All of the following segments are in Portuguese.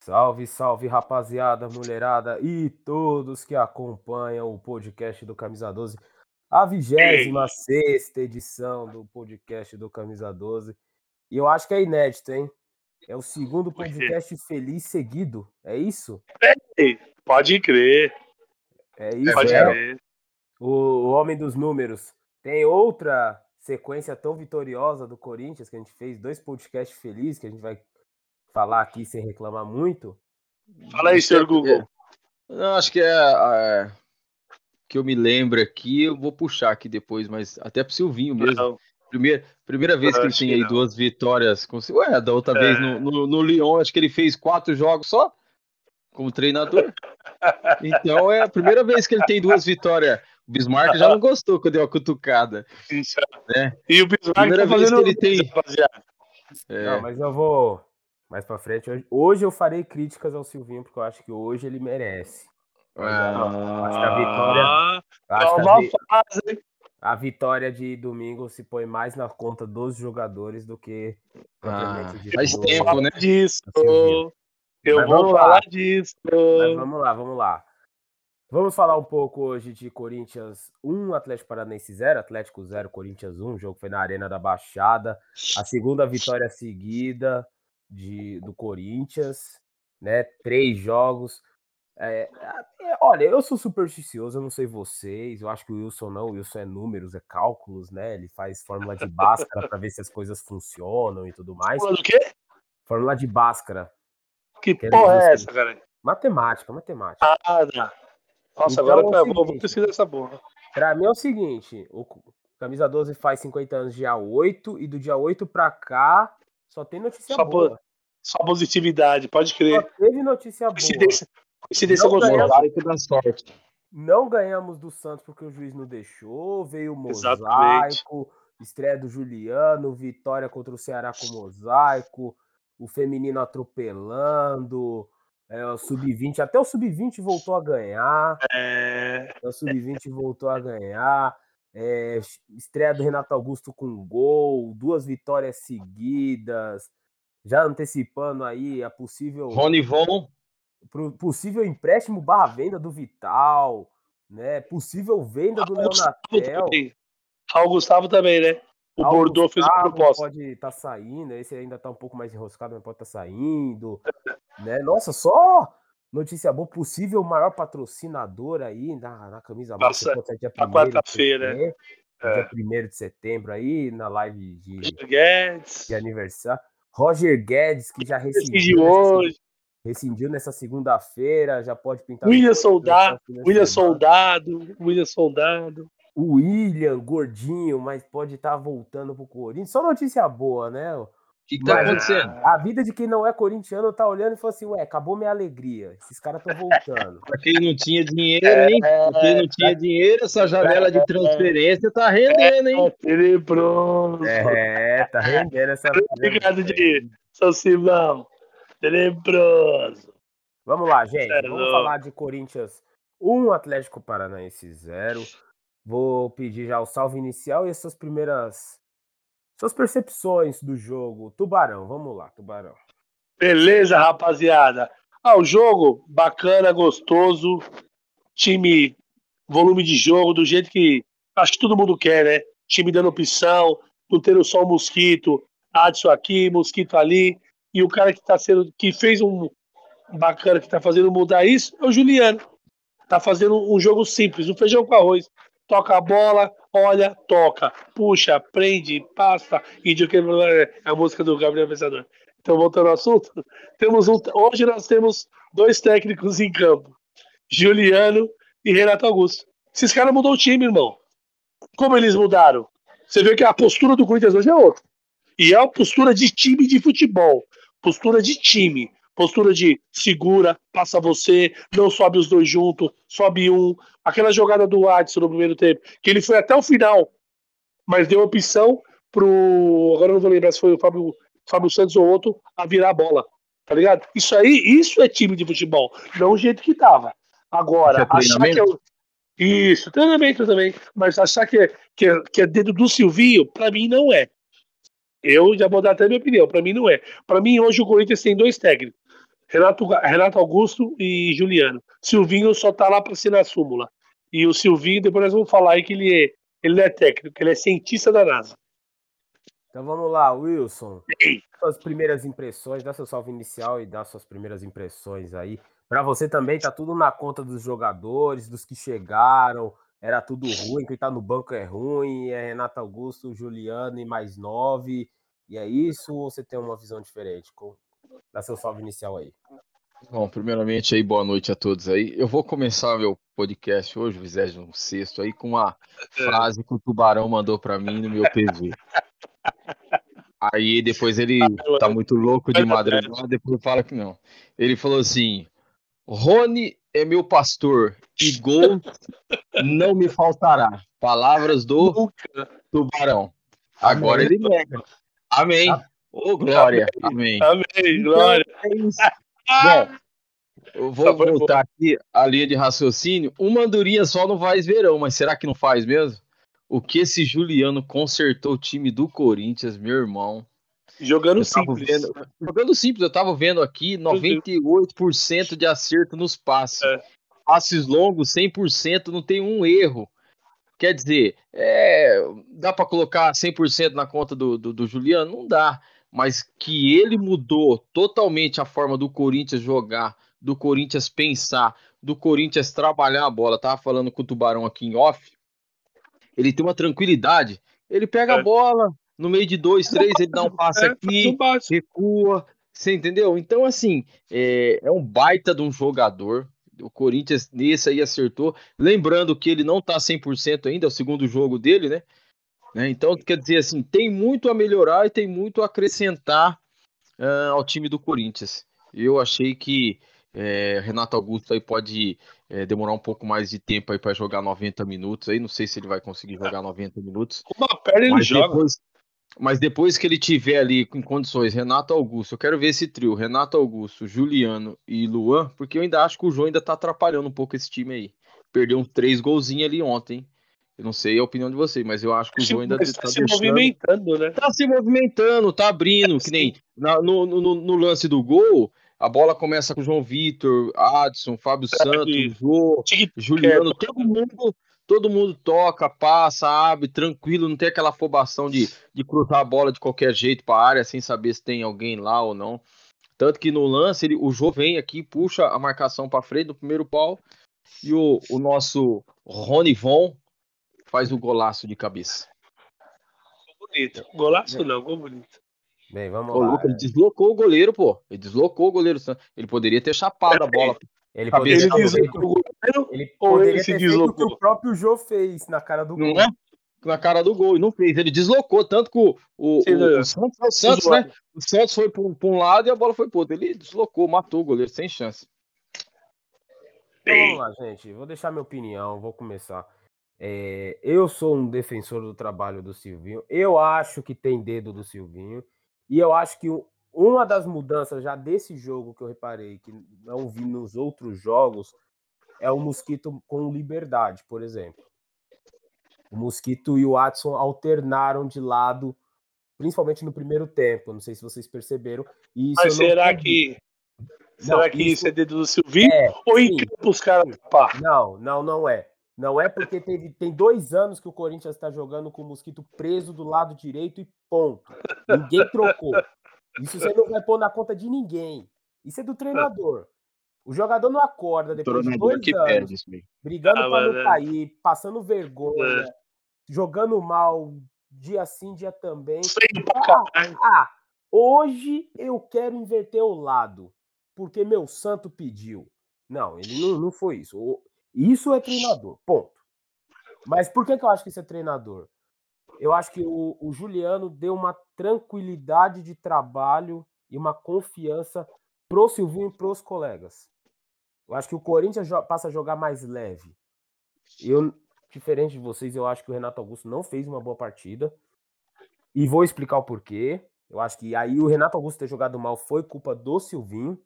Salve, salve, rapaziada, mulherada e todos que acompanham o podcast do Camisa 12. A 26 edição do podcast do Camisa 12. E eu acho que é inédito, hein? É o segundo podcast feliz seguido. É isso? É, pode crer. É isso, Pode é. crer. O, o homem dos números. Tem outra sequência tão vitoriosa do Corinthians que a gente fez, dois podcasts felizes que a gente vai falar aqui sem reclamar muito. Fala aí, senhor Google. Não, acho que é, é, que eu me lembro aqui, eu vou puxar aqui depois, mas até pro Silvinho mesmo. Não, Primeira, primeira vez que ele tem que aí não. duas vitórias. Com... Ué, da outra É. vez no, no, no Lyon, acho que ele fez quatro jogos só como treinador. Então é a primeira vez que ele tem duas vitórias. O Bismarck já não gostou quando deu a cutucada. Né? E o Bismarck Primeira tá vez que ele tem- rapaziada. É, Não, mas eu vou mais pra frente. Hoje, hoje eu farei críticas ao Silvinho, porque eu acho que hoje ele merece. ah, Acho que a vitória. Ah, acho é que a, vi- fase. a vitória de domingo se põe mais na conta dos jogadores do que ah, faz tempo, né? disso. Silvinho. Eu Mas vou vamos lá. falar disso. Mas vamos lá, vamos lá. Vamos falar um pouco hoje de Corinthians 1, Atlético Paranaense 0, Atlético 0, Corinthians 1. O jogo foi na Arena da Baixada. A segunda vitória seguida de, do Corinthians, né? Três jogos. É, é, olha, eu sou supersticioso, eu não sei vocês. Eu acho que o Wilson não. O Wilson é números, é cálculos, né? Ele faz fórmula de Bhaskara para ver se as coisas funcionam e tudo mais. Falando o quê? Fórmula de Bhaskara. Que porra é essa, cara? Matemática, matemática. Ah, tá. Nossa, Então, agora é eu vou, seguinte. pesquisar essa porra. Pra mim é o seguinte, o Camisa 12 faz 50 anos dia 8 e do dia 8 pra cá só tem notícia Só boa. Só positividade, pode Só crer. teve notícia boa. Coincidência, coincidência Não gostosa. ganhamos. Mosaico da sorte. Não ganhamos do Santos porque o juiz não deixou, veio o Exatamente. mosaico, estreia do Juliano, vitória contra o Ceará com mosaico, o feminino atropelando, é, o sub-20, até o sub-20 voltou a ganhar. É, O Sub-20 voltou a ganhar. É, estreia do Renato Augusto com gol, duas vitórias seguidas. Já antecipando aí a possível, Rony Von, possível empréstimo barra venda do Vital, né? Possível venda do Gustavo Leonatel. Raul Gustavo também, né? O Raul Bordeaux fez uma Gustavo proposta. Pode estar saindo, esse ainda tá um pouco mais enroscado, mas pode estar saindo. Né? Nossa, só notícia boa, possível maior patrocinador aí na, na camisa branca, pode ser dia na 1º de quarta-feira, setembro, É. Dia 1 de setembro aí, na live de, de aniversário. Roger Guedes, que já rescindiu, hoje. rescindiu nessa segunda-feira, já pode pintar. William próximo Soldado. de William. Soldado. William Soldado. O William, gordinho, mas pode estar voltando pro Corinthians. Só notícia boa, né? O que, que tá Mas, acontecendo? A vida de quem não é corintiano tá olhando e falou assim: ué, acabou minha alegria. Esses caras estão voltando. Pra quem não tinha dinheiro, hein? Pra quem não tinha dinheiro, essa janela de transferência tá rendendo, hein? Tenebroso. É, tá rendendo essa. Obrigado, de São Simão. Tenebroso. Vamos lá, gente. É, Vamos falar de Corinthians 1, Atlético Paranaense 0. Vou pedir já o salve inicial e as suas primeiras. Suas percepções do jogo. Tubarão, vamos lá, Tubarão. Beleza, rapaziada. Ah, o jogo bacana, gostoso. Time, volume de jogo, do jeito que acho que todo mundo quer, né? Time dando opção, não tendo só o Mosquito, Adson aqui, Mosquito ali. E o cara que tá sendo, que fez um bacana, que tá fazendo mudar isso, é o Juliano. Tá fazendo um jogo simples, um feijão com arroz. Toca a bola, olha, toca, puxa, prende, passa. E de que a música do Gabriel Pensador. Então, voltando ao assunto, temos um, hoje nós temos dois técnicos em campo: Juliano e Renato Augusto. Esses caras mudou o time, irmão. Como eles mudaram? Você vê que a postura do Corinthians hoje é outra. E é uma postura de time de futebol. Postura de time. Postura de segura, passa você, não sobe os dois juntos, sobe um. Aquela jogada do Adson no primeiro tempo, que ele foi até o final, mas deu opção pro. Agora eu não vou lembrar se foi o Fábio, Fábio Santos ou outro a virar a bola. Tá ligado? Isso aí, isso é time de futebol, não o jeito que tava. Agora, é achar que é o- Isso, treinamento também. Mas achar que é, que, é, que é dedo do Silvinho, pra mim não é. Eu já vou dar até minha opinião. Para mim não é. Para mim hoje o Corinthians tem dois técnicos. Renato, Renato Augusto e Juliano. Silvinho só tá lá para ser na súmula. E o Silvinho, depois nós vamos falar aí que ele, é, ele não é técnico, ele é cientista da NASA. Então vamos lá, Wilson. Ei. Suas primeiras impressões, dá seu salve inicial e dá suas primeiras impressões aí. Para você também, tá tudo na conta dos jogadores, dos que chegaram, era tudo ruim, quem tá no banco é ruim, é Renato Augusto, Juliano e mais nove, e é isso ou você tem uma visão diferente? Dá seu salve inicial aí. Bom, primeiramente aí, boa noite a todos aí. Eu vou começar meu podcast hoje, o 26 aí, com uma frase que o Tubarão mandou para mim no meu PV. Aí depois ele tá muito louco de madrugada, depois fala que não. Ele falou assim: Rony é meu pastor e gol não me faltará. Palavras do Tubarão. Agora Amém. ele nega. Amém. Ô, oh, glória. Amém. Amém, glória. Então, é Bom, eu vou voltar aqui a linha de raciocínio. Uma andorinha só não faz verão, mas será que não faz mesmo? O que esse Juliano consertou o time do Corinthians, meu irmão. Jogando simples. Vendo, jogando simples, eu tava vendo aqui 98% de acerto nos passes. É. Passes longos, 100%, não tem um erro. Quer dizer, é, dá para colocar 100% na conta do, do, do Juliano? Não dá. Mas que ele mudou totalmente a forma do Corinthians jogar, do Corinthians pensar, do Corinthians trabalhar a bola. Tava falando com o Tubarão aqui em off. Ele tem uma tranquilidade. Ele pega é. a bola, no meio de dois, três, ele dá um passe é, aqui, recua. Você entendeu? Então, assim, é, é um baita de um jogador. O Corinthians nesse aí acertou. Lembrando que ele não tá 100% ainda, é o segundo jogo dele, né? Né? Então, quer dizer assim, tem muito a melhorar e tem muito a acrescentar uh, ao time do Corinthians. Eu achei que é, Renato Augusto aí pode é, demorar um pouco mais de tempo aí para jogar 90 minutos aí. Não sei se ele vai conseguir jogar 90 minutos. Uma perna ele joga. Depois, mas depois que ele tiver ali em condições, Renato Augusto, eu quero ver esse trio, Renato Augusto, Juliano e Luan, porque eu ainda acho que o João ainda tá atrapalhando um pouco esse time aí. Perdeu uns três golzinhos ali ontem. Eu não sei a opinião de vocês, mas eu acho que o João ainda tá, tá se deixando... movimentando, né? Tá se movimentando, tá abrindo, que nem na, no, no, no, lance do gol, a bola começa com o João Vitor, Adson, Fábio Santos, Jô, Juliano, todo mundo todo mundo toca, passa, abre, tranquilo, não tem aquela afobação de, de cruzar a bola de qualquer jeito para a área sem saber se tem alguém lá ou não. Tanto que no lance, ele, o Jô vem aqui, puxa a marcação para frente no primeiro pau e o, o nosso Rony Von faz o golaço de cabeça. Bonito. Golaço não, gol bonito. Bem, vamos lá. Ele deslocou o goleiro, pô. Ele deslocou o goleiro. Ele poderia ter chapado a bola. Ele poderia, ele deslocou, ele poderia ele ter feito o que o próprio Jô fez na cara do não gol. É? Na cara do gol, e não fez. Ele deslocou, tanto que o, o, Sim, o, o Santos, o Santos né? O Santos foi para um lado e a bola foi para outro. Ele deslocou, matou o goleiro, sem chance. Então, vamos lá, gente. Vou deixar minha opinião, vou começar. É, eu sou um defensor do trabalho do Silvinho. Eu acho que tem dedo do Silvinho. E eu acho que uma das mudanças já desse jogo que eu reparei, que não vi nos outros jogos, é o Mosquito com liberdade, por exemplo. O Mosquito e o Watson alternaram de lado, principalmente no primeiro tempo. Não sei se vocês perceberam. Mas será que. Não, será que isso, isso é dedo do Silvinho? É, ou em campo os caras. Não, não, não é. Não é porque teve, tem dois anos que o Corinthians está jogando com o Mosquito preso do lado direito e ponto. Ninguém trocou. Isso você não vai pôr na conta de ninguém. Isso é do treinador. O jogador não acorda depois de dois anos brigando ah, para não cair, passando vergonha, é. jogando mal dia sim, dia também. Ah, ah, hoje eu quero inverter o lado, porque meu santo pediu. Não, ele não, não foi isso. Isso é treinador, ponto. Mas por que, que eu acho que isso é treinador? eu acho que o, o Juliano deu uma tranquilidade de trabalho e uma confiança pro Silvinho e pros colegas. Eu acho que o Corinthians passa a jogar mais leve. Eu, diferente de vocês, eu acho que o Renato Augusto não fez uma boa partida. E vou explicar o porquê. Eu acho que aí o Renato Augusto ter jogado mal foi culpa do Silvinho.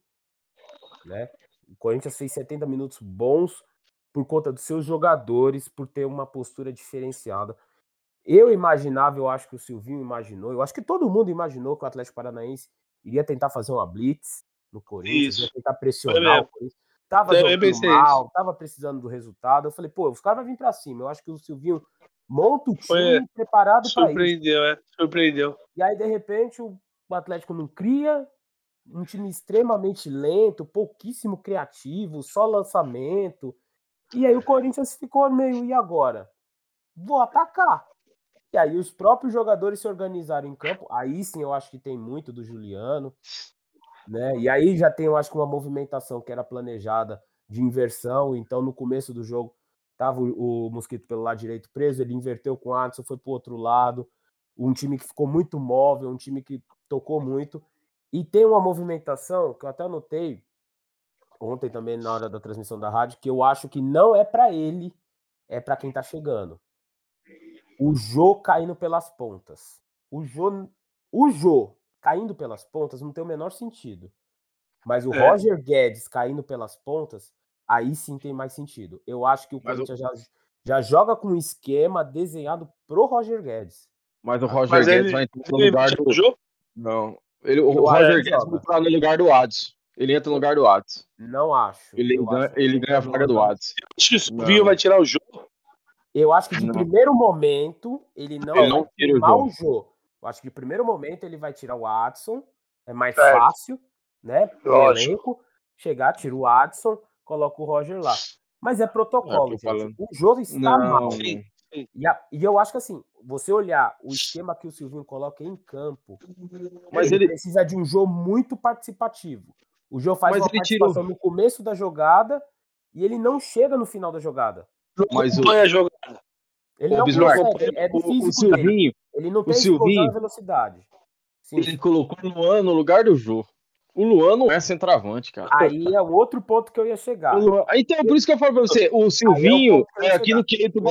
Né? O Corinthians fez 70 minutos bons por conta dos seus jogadores, por ter uma postura diferenciada. Eu imaginava, eu acho que o Silvinho imaginou, eu acho que todo mundo imaginou que o Atlético Paranaense iria tentar fazer uma blitz no Corinthians, Isso. ia tentar pressionar o Corinthians. Tava jogando mal, tava precisando do resultado. Eu falei, pô, os caras vão vir pra cima. Eu acho que o Silvinho monta o time Foi- preparado para isso. Surpreendeu, é. Surpreendeu. E aí, de repente, o Atlético não cria, um time extremamente lento, pouquíssimo criativo, só lançamento. E aí o Corinthians ficou meio, e agora? Vou atacar. E aí os próprios jogadores se organizaram em campo. Aí sim eu acho que tem muito do Juliano. Né? E aí já tem, eu acho que uma movimentação que era planejada de inversão. Então, no começo do jogo, tava o, o Mosquito pelo lado direito preso, ele inverteu com o Adson, foi pro outro lado. Um time que ficou muito móvel, um time que tocou muito. E tem uma movimentação que eu até anotei ontem também na hora da transmissão da rádio, que eu acho que não é para ele, é para quem tá chegando. O Jô caindo pelas pontas. O Jô, o Jô caindo pelas pontas não tem o menor sentido. Mas o É. Roger Guedes caindo pelas pontas, aí sim tem mais sentido. Eu acho que o Mas o- Corinthians já, já joga com um esquema desenhado pro Roger Guedes. Mas o Roger Mas Guedes ele- vai entrar no lugar do. Não. Ele, o Eu acho Roger Guedes vai entrar no lugar do Adson. Ele entra no lugar do Adson. Não acho. Ele, ganha, acho ele ganha a vaga do. Acho que o Não. vai tirar o jogo. Eu acho que de Não. primeiro momento ele não Ele vai não tira o queimar Jô. o Jô. Eu acho que de primeiro momento ele vai tirar o Adson. É mais Certo. fácil, né? Lógico. elenco. Chegar, tira o Adson, coloca o Roger lá. Mas é protocolo, É, tô gente. O Jô está Não, mal. Sim. E, a- e eu acho que assim, você olhar o esquema que o Silvinho coloca em campo, Mas ele, ele- precisa de um Jô muito participativo. O Jô faz Mas uma ele tirou- participação no começo da jogada e ele não chega no final da jogada. Mas o- a jogada. Ele não é do o, o. Silvinho, Ele não tem Silvinho- velocidade. Sim. ele colocou o Luan no lugar do Jô. O Luan não é centroavante, cara. Aí é o outro ponto que eu ia chegar. Luan- Então, por isso que eu falo pra você, o Silvinho que eu ia é aquilo que que- eu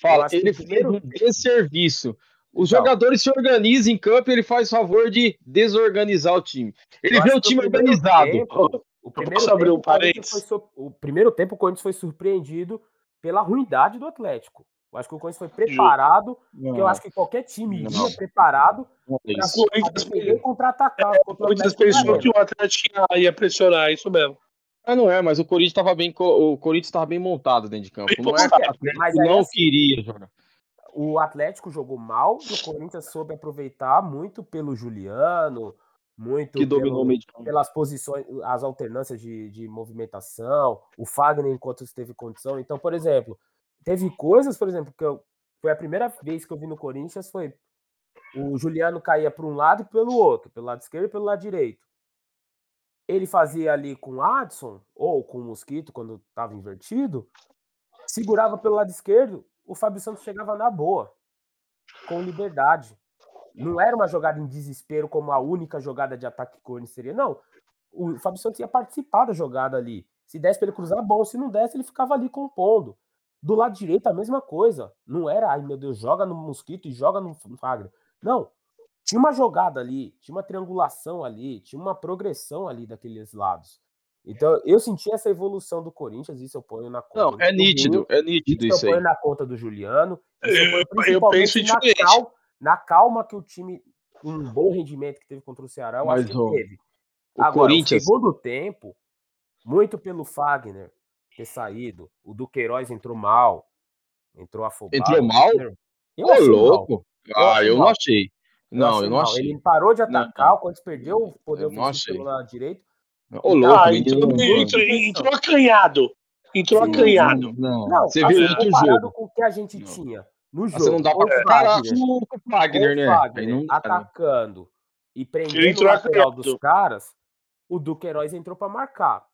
Fala, ele fez um desserviço. Os Então. jogadores se organizam em campo e ele faz favor de desorganizar o time. Ele vê o time organizado. tempo- o primeiro tempo, um o Corinthians parênteses? foi sur- O primeiro tempo o Corinthians foi surpreendido pela ruindade do Atlético. Eu acho que o Corinthians foi preparado, porque eu acho que qualquer time Não. iria preparado é para e contra-atacar. O Corinthians Atlético pensou na que o Atlético ia- ia pressionar, isso mesmo. Mas não é, mas o Corinthians estava bem, o Corinthians estava bem montado dentro de campo. Não é Mas não assim, queria jogar. O Atlético jogou mal e o Corinthians soube aproveitar muito pelo Juliano, muito Que dominou pelo- pelas posições, as alternâncias de, de movimentação, o Fagner enquanto esteve condição. Então, por exemplo, teve coisas, por exemplo, que eu, foi a primeira vez que eu vi no Corinthians foi o Juliano caía para um lado e pelo outro, pelo lado esquerdo e pelo lado direito. Ele fazia ali com o Adson ou com o Mosquito quando estava invertido, segurava pelo lado esquerdo, o Fábio Santos chegava na boa, com liberdade. Não era uma jogada em desespero como a única jogada de ataque que seria. Não. O Fábio Santos ia participar da jogada ali. Se desse para ele cruzar, bom. Se não desse, ele ficava ali compondo. Do lado direito, a mesma coisa. Não era, ai meu Deus, joga no Mosquito e joga no Fagner. Não. Tinha uma jogada ali, tinha uma triangulação ali, tinha uma progressão ali daqueles lados. Então, eu senti essa evolução do Corinthians, isso eu ponho na conta. Não, do é nítido, é nítido isso isso eu aí. ponho na conta do Juliano. Isso eu, Eu- eu penso na, cal- na calma que o time, um bom rendimento que teve contra o Ceará, eu Mas acho que o- teve. O Agora, Corinthians, segundo tempo, muito pelo Fagner ter saído, o Duqueiroz entrou mal, entrou afobado. Entrou mal? Eu ô mal. louco. Eu Ah, achei eu não mal. achei. Eu Não, eu não mal. achei. Ele parou de atacar, não. o Corinthians perdeu o poder Eu ofensivo lado direito. Ô, louco, Ah, entrou, entrou, entrou acanhado. Entrou Sim, acanhado. Não, Não, você assim, viu no comparado jogo. com o que a gente Não. tinha no jogo. Você não dá pra o comparar com o Fagner, né? Fagner né? atacando e prendendo o lateral acanhado. dos caras, o Duqueiroz entrou pra marcar.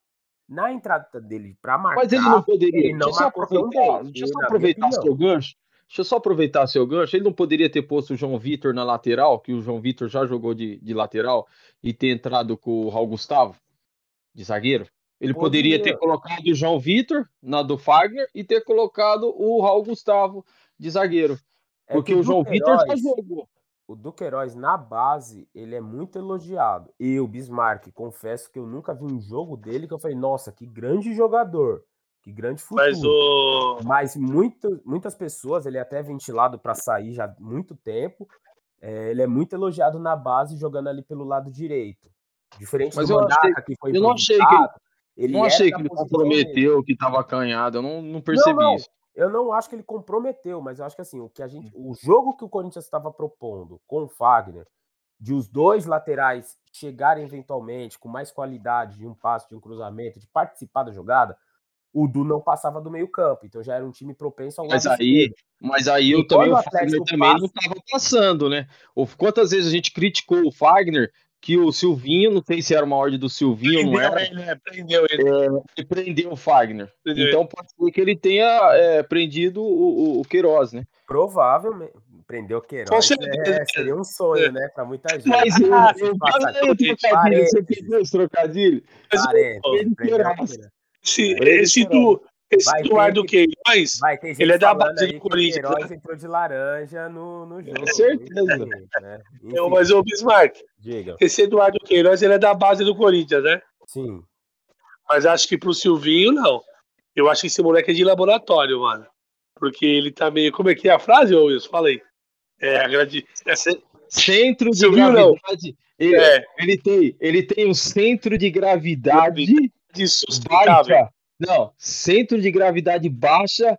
Na entrada dele pra marcar, Mas ele não poderia. ele não deixa eu aproveitar, deixa eu só aproveitar seu gancho. Deixa eu só aproveitar seu gancho. Ele não poderia ter posto o João Vitor na lateral, que o João Vitor já jogou de, de lateral, e ter entrado com o Raul Gustavo, de zagueiro? Ele poderia Poderia. ter colocado o João Vitor na do Fagner e ter colocado o Raul Gustavo de zagueiro. É Porque que o João Vitor já jogou. O Duqueiroz, na base, ele é muito elogiado. E o Bismarck, confesso que eu nunca vi um jogo dele que eu falei, nossa, que grande jogador. Que grande futuro. Mas, o... Mas muito, muitas pessoas, ele é até ventilado para sair já há muito tempo. É, ele é muito elogiado na base, jogando ali pelo lado direito. Diferente Mas do achei- que foi eu não achei que ele não achei que ele comprometeu, que tava acanhado. Eu não, não percebi não. isso. Eu não acho que ele comprometeu, mas eu acho que assim, o que a gente, o jogo que o Corinthians estava propondo com o Fagner, de os dois laterais chegarem eventualmente com mais qualidade de um passe, de um cruzamento, de participar da jogada, o Du não passava do meio-campo, então já era um time propenso ao Mas aí, mas aí eu também, o Fagner também passa- não estava passando, né? Quantas vezes a gente criticou o Fagner que o Silvinho, não sei se era uma ordem do Silvinho ou não Prendeu era, ele, né? Prendeu ele. ele prendeu o Fagner. Prendeu Então pode ser que ele tenha é, prendido o, o, o Queiroz, né? Provavelmente. Prendeu Queiroz. Com certeza. É, seria um sonho, né? Para muita gente. Mas eu, Ah, eu o aqui, trocadilho, você entendeu esse trocadilho? Prendeu Queiroz. Queiroz. Esse, Prendeu esse, du, esse Vai Eduardo que- Queiroz, Vai ter gente Ele é da base do Corinthians, Queiroz entrou de laranja no, no jogo. certeza. Enfim, né? eu, Enfim, mas o Bismarck, diga. esse Eduardo Queiroz, ele é da base do Corinthians, né? Sim. Mas acho que pro Silvinho, não. Eu acho que esse moleque é de laboratório, mano. Porque ele tá meio. Como é que é a frase, ô Wilson? Fala aí. É, agradi... é, Centro de Silvinho, não. gravidade. Ele, é ele tem, ele tem um centro de gravidade insustentável. baixa. Não, centro de gravidade baixa.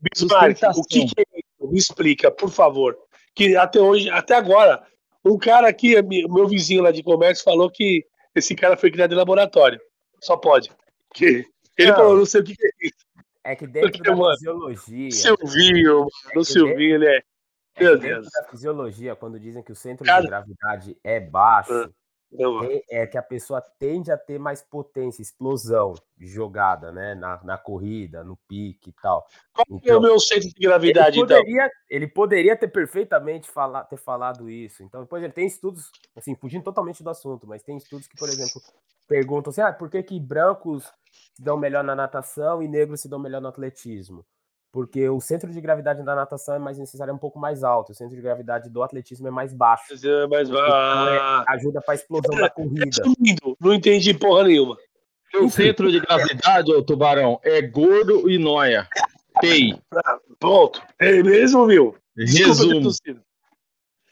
Bismarck, o que, que é isso? Me explica, por favor. Que até hoje, até agora, um cara aqui, meu vizinho lá de comércio, falou que esse cara foi criado em laboratório. Só pode. Que ele Não. falou, não sei o que, é isso. É que dentro Porque, da mano, fisiologia. Silvinho, mano. que O Silvinho, ele é. é que Meu dentro Deus. da fisiologia, quando dizem que o centro Cara- de gravidade é baixo, tem- é que a pessoa tende a ter mais potência, explosão de jogada, né? Na, na corrida, no pique e tal. Qual que é o meu centro de gravidade, ele então? poderia, ele poderia ter perfeitamente fala, ter falado isso. Então, depois ele tem estudos, assim, fugindo totalmente do assunto, mas tem estudos que, por exemplo, perguntam assim: ah, por que, que brancos se dão melhor na natação e negros se dão melhor no atletismo? Porque o centro de gravidade da natação é mais necessário, é um pouco mais alto, o centro de gravidade do atletismo é mais baixo. Mas, Então, é, ajuda para a explosão da corrida. resumindo, não entendi porra nenhuma. O centro de gravidade, ô tubarão, é gordo e noia. Pei. Pronto. É mesmo, viu? Resumo.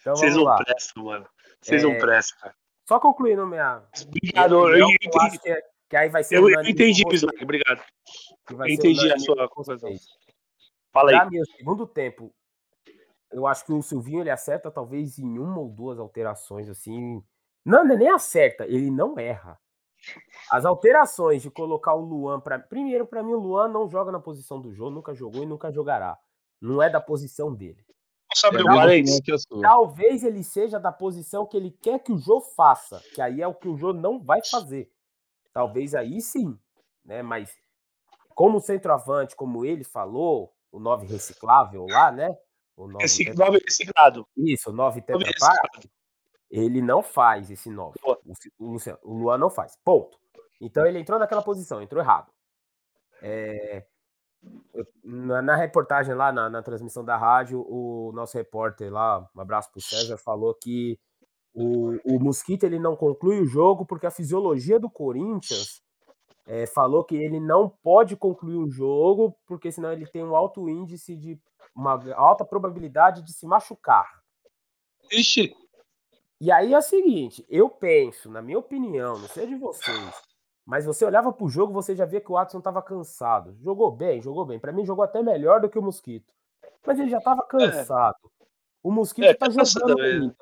Então Vocês não lá. prestam, mano. Vocês não É, prestam, cara. Só concluindo minha. Obrigado. Eu, eu entendi, acho que, é- que aí vai ser eu, eu entendi. Obrigado. eu entendi a sua conclusão. Fala aí. Pra mim, o segundo tempo, eu acho que o Silvinho ele acerta talvez em uma ou duas alterações, assim. Não, é nem acerta, ele não erra. As alterações de colocar o Luan para primeiro para mim o Luan não joga na posição do jogo, nunca jogou e nunca jogará. Não é da posição dele. Posso abrir um parênteses? Talvez ele seja da posição que ele quer que o Jô faça, que aí é o que o Jô não vai fazer. Talvez aí sim, né? Mas como centroavante, como ele falou, o 9 reciclável lá, né? O 9 Esse tetra- nome reciclado. Isso, o 9 Nove Tetra Pak, reciclado. ele não faz esse 9. Boa. O, Ci- o Luciano- o Luan não faz. Ponto. Então ele entrou naquela posição, entrou errado. É, na, na reportagem lá, na, na transmissão da rádio, o nosso repórter lá, um abraço pro César, falou que o, o Mosquito ele não conclui o jogo porque a fisiologia do Corinthians é, falou que ele não pode concluir o jogo porque senão ele tem um alto índice de uma alta probabilidade de se machucar. Ixi, E aí é o seguinte, eu penso, na minha opinião, não sei de vocês, mas você olhava pro jogo, você já via que o Watson tava cansado. Jogou bem, jogou bem. Pra mim jogou até melhor do que o Mosquito. Mas ele já tava cansado. O Mosquito É, tá cansa jogando também, né? ainda.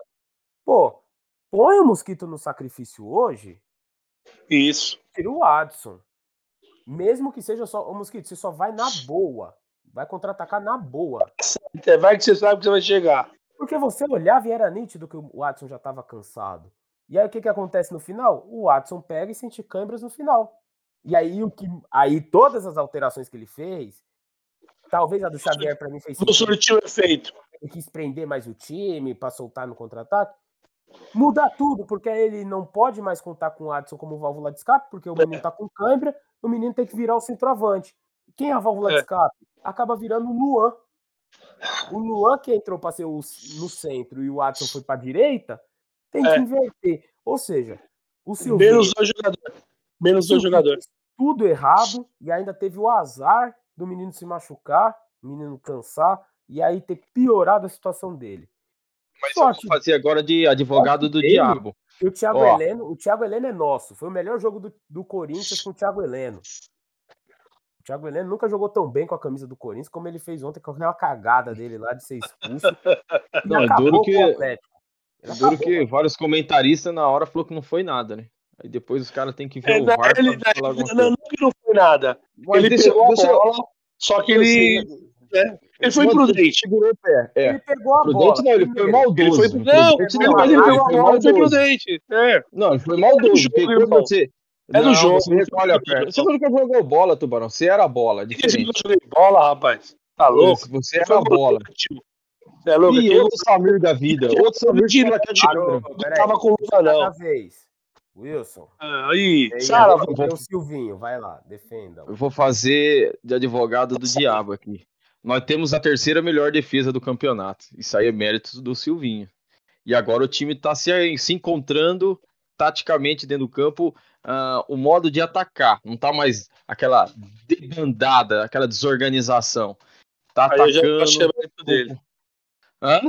Pô, põe o Mosquito no sacrifício hoje, isso. tira o Watson. Mesmo que seja só o Mosquito, você só vai na boa. Vai contra-atacar na boa. Vai que você sabe que você vai chegar. Porque você olhava e era nítido que o Watson já estava cansado. E aí o que, que acontece no final? O Watson pega e sente câimbras no final. E aí o que. Aí todas as alterações que ele fez, talvez a do Xavier para mim fez Não surtiu efeito. Ele quis prender mais o time para soltar no contra-ataque. Mudar tudo, porque aí ele não pode mais contar com o Watson como válvula de escape, porque o menino tá com câimbra, o menino tem que virar o centroavante. Quem é a válvula de É. escape? Acaba virando o Luan. O Luan que entrou para ser o, no centro e o Watson foi para direita, tem É. que inverter. Ou seja, o Silvinho, Menos dois jogadores. Menos dois jogadores. tudo errado e ainda teve o azar do menino se machucar, o menino cansar e aí ter piorado a situação dele. Mas Sorte. eu vou fazer agora de advogado do dele, diabo. o Thiago Ó. Heleno, o Thiago Heleno é nosso. Foi o melhor jogo do, do Corinthians com o Thiago Heleno. O Thiago Heleno nunca jogou tão bem com a camisa do Corinthians como ele fez ontem com aquela cagada dele lá de ser expulso. Não, é duro que, é duro que vários comentaristas na hora falou que não foi nada, né? Aí depois os caras têm que ver é, o VAR ele, pra falar alguma não, não, não foi nada. Mas ele deixa, pegou deixa, a bola, só que ele... É, ele foi prudente. Segurou o pé. É. Ele pegou a prudente, bola. não, ele foi maldoso. Ele foi, não, não, mas ele pegou a bola e foi prudente. É. Não, ele foi maldoso. Você... É do jogo. Você olha Você nunca jogou bola, Tubarão. Você era bola. Diferente. Eu joguei bola, rapaz. Tá louco? Você era bola. É louco. E outro Samir da vida. Outro Samir que que é de Não tava com luta, não. vez. Wilson. Aí, Sara, vou... o Silvinho, vai lá, defenda. Eu vou fazer de advogado do diabo aqui. Nós temos a terceira melhor defesa do campeonato. Isso aí é mérito do Silvinho. E agora o time está se, se encontrando taticamente dentro do campo uh, o modo de atacar. Não tá mais aquela debandada, aquela desorganização. Tá Aí atacando. Eu já mérito dele. Hã?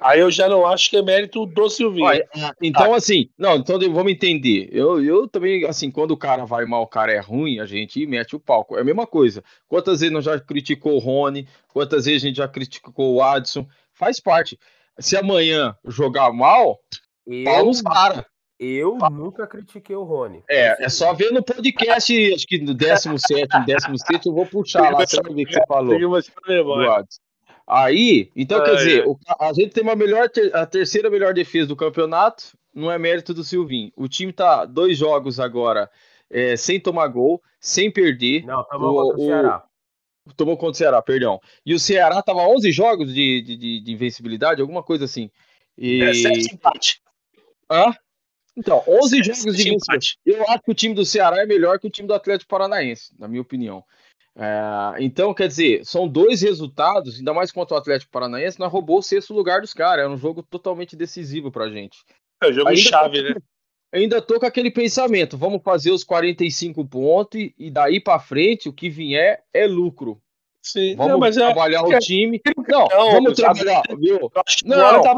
Aí eu já não acho que é mérito do Silvinho. Ah, então, assim, não, então vamos entender. Eu, eu também, assim, quando o cara vai mal, o cara é ruim, a gente mete o palco. É a mesma coisa. Quantas vezes nós já criticou o Rony, quantas vezes a gente já criticou o Adson. Faz parte. Se amanhã jogar mal, eu... nos caras. Eu nunca critiquei o Rony. É, é só ver no podcast, acho que no 17, 16, eu vou puxar lá, você vai ver o que você falou. Aí, então quer dizer, o, a gente tem uma melhor, a terceira melhor defesa do campeonato, não é mérito do Silvinho. O time tá dois jogos agora é, sem tomar gol, sem perder. Não, tomou o, contra o Ceará. tomou contra o Ceará, perdão. E o Ceará tava 11 jogos de, de, de invencibilidade, alguma coisa assim. E... É, sete empate. Hã? Então, 11 jogos de empate. Eu acho que o time do Ceará é melhor que o time do Atlético Paranaense, na minha opinião. É, então, quer dizer, são dois resultados, ainda mais contra o Atlético Paranaense, nós roubou o sexto lugar dos caras. É um jogo totalmente decisivo pra gente. É um jogo ainda chave, tô, né? Ainda tô com aquele pensamento: vamos fazer os 45 pontos e daí para frente o que vier é lucro. Sim, vamos não, mas é trabalhar é, o time. Não, não vamos trabalhar, viu? Não, tá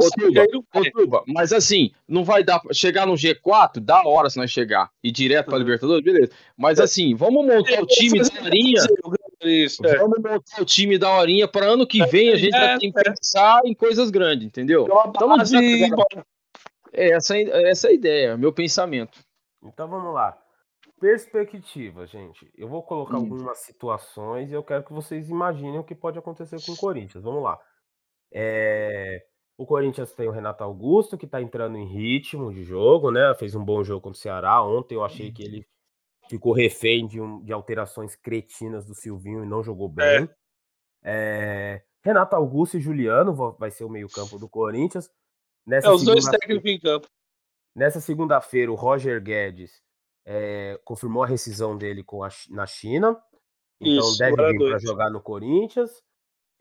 Tuba, mas assim, não vai dar chegar no G4, dá hora se nós chegar e direto para Libertadores, beleza. Mas é. assim, vamos montar o time da horinha. Isso, é. Vamos montar o time da horinha para ano que vem a gente vai ter que pensar em coisas grandes, entendeu? Então é essa, essa é a ideia, meu pensamento. Então vamos lá. Perspectiva, gente. Eu vou colocar algumas situações e eu quero que vocês imaginem o que pode acontecer com o Corinthians. Vamos lá. É... O Corinthians tem o Renato Augusto, que está entrando em ritmo de jogo, né? Fez um bom jogo contra o Ceará. Ontem eu achei que ele ficou refém de, um, de alterações cretinas do Silvinho e não jogou bem. É. É... Renato Augusto e Juliano vai ser o meio-campo do Corinthians. Nessa é, os dois técnicos em campo. Nessa segunda-feira, o Roger Guedes é, confirmou a rescisão dele com a, na China. Então Isso, deve vir para jogar no Corinthians.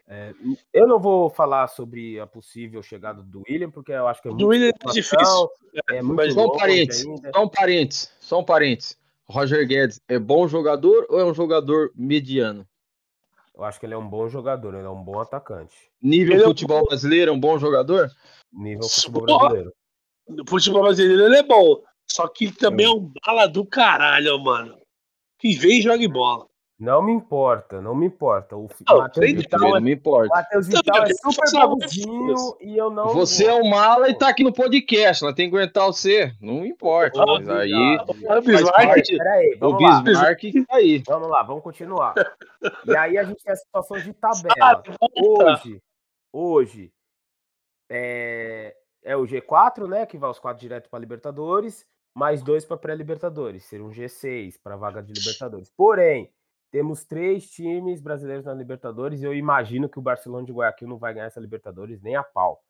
É, eu não vou falar sobre a possível chegada do William, porque eu acho que é muito, William é difícil. É muito Mas só um parênteses, só um parênteses, só um parênteses. Roger Guedes é bom jogador ou é um jogador mediano? Eu acho que ele é um bom jogador, ele é um bom atacante. Nível ele futebol é brasileiro, é um bom jogador? Nível futebol brasileiro. Futebol brasileiro ele é bom. Só que ele também é um bala do caralho, mano. Que vem e joga bola. Não me importa, não me importa. O não, Matheus Vital, é, não me importa. Matheus Vital é super bonzinho e eu não. Você é um mala e tá aqui no podcast, ela tem que aguentar você. Não importa. Mas aí. O Bismarck. Peraí, o. Bismarck tá aí. Vamos lá, vamos continuar. E aí a gente tem a situação de tabela. Hoje, hoje, é, é o G4, né? Que vai os quatro direto para Libertadores, mais dois para pré-Libertadores. Seria um G6 para vaga de Libertadores. Porém, temos três times brasileiros na Libertadores e eu imagino que o Barcelona de Guayaquil não vai ganhar essa Libertadores nem a pau.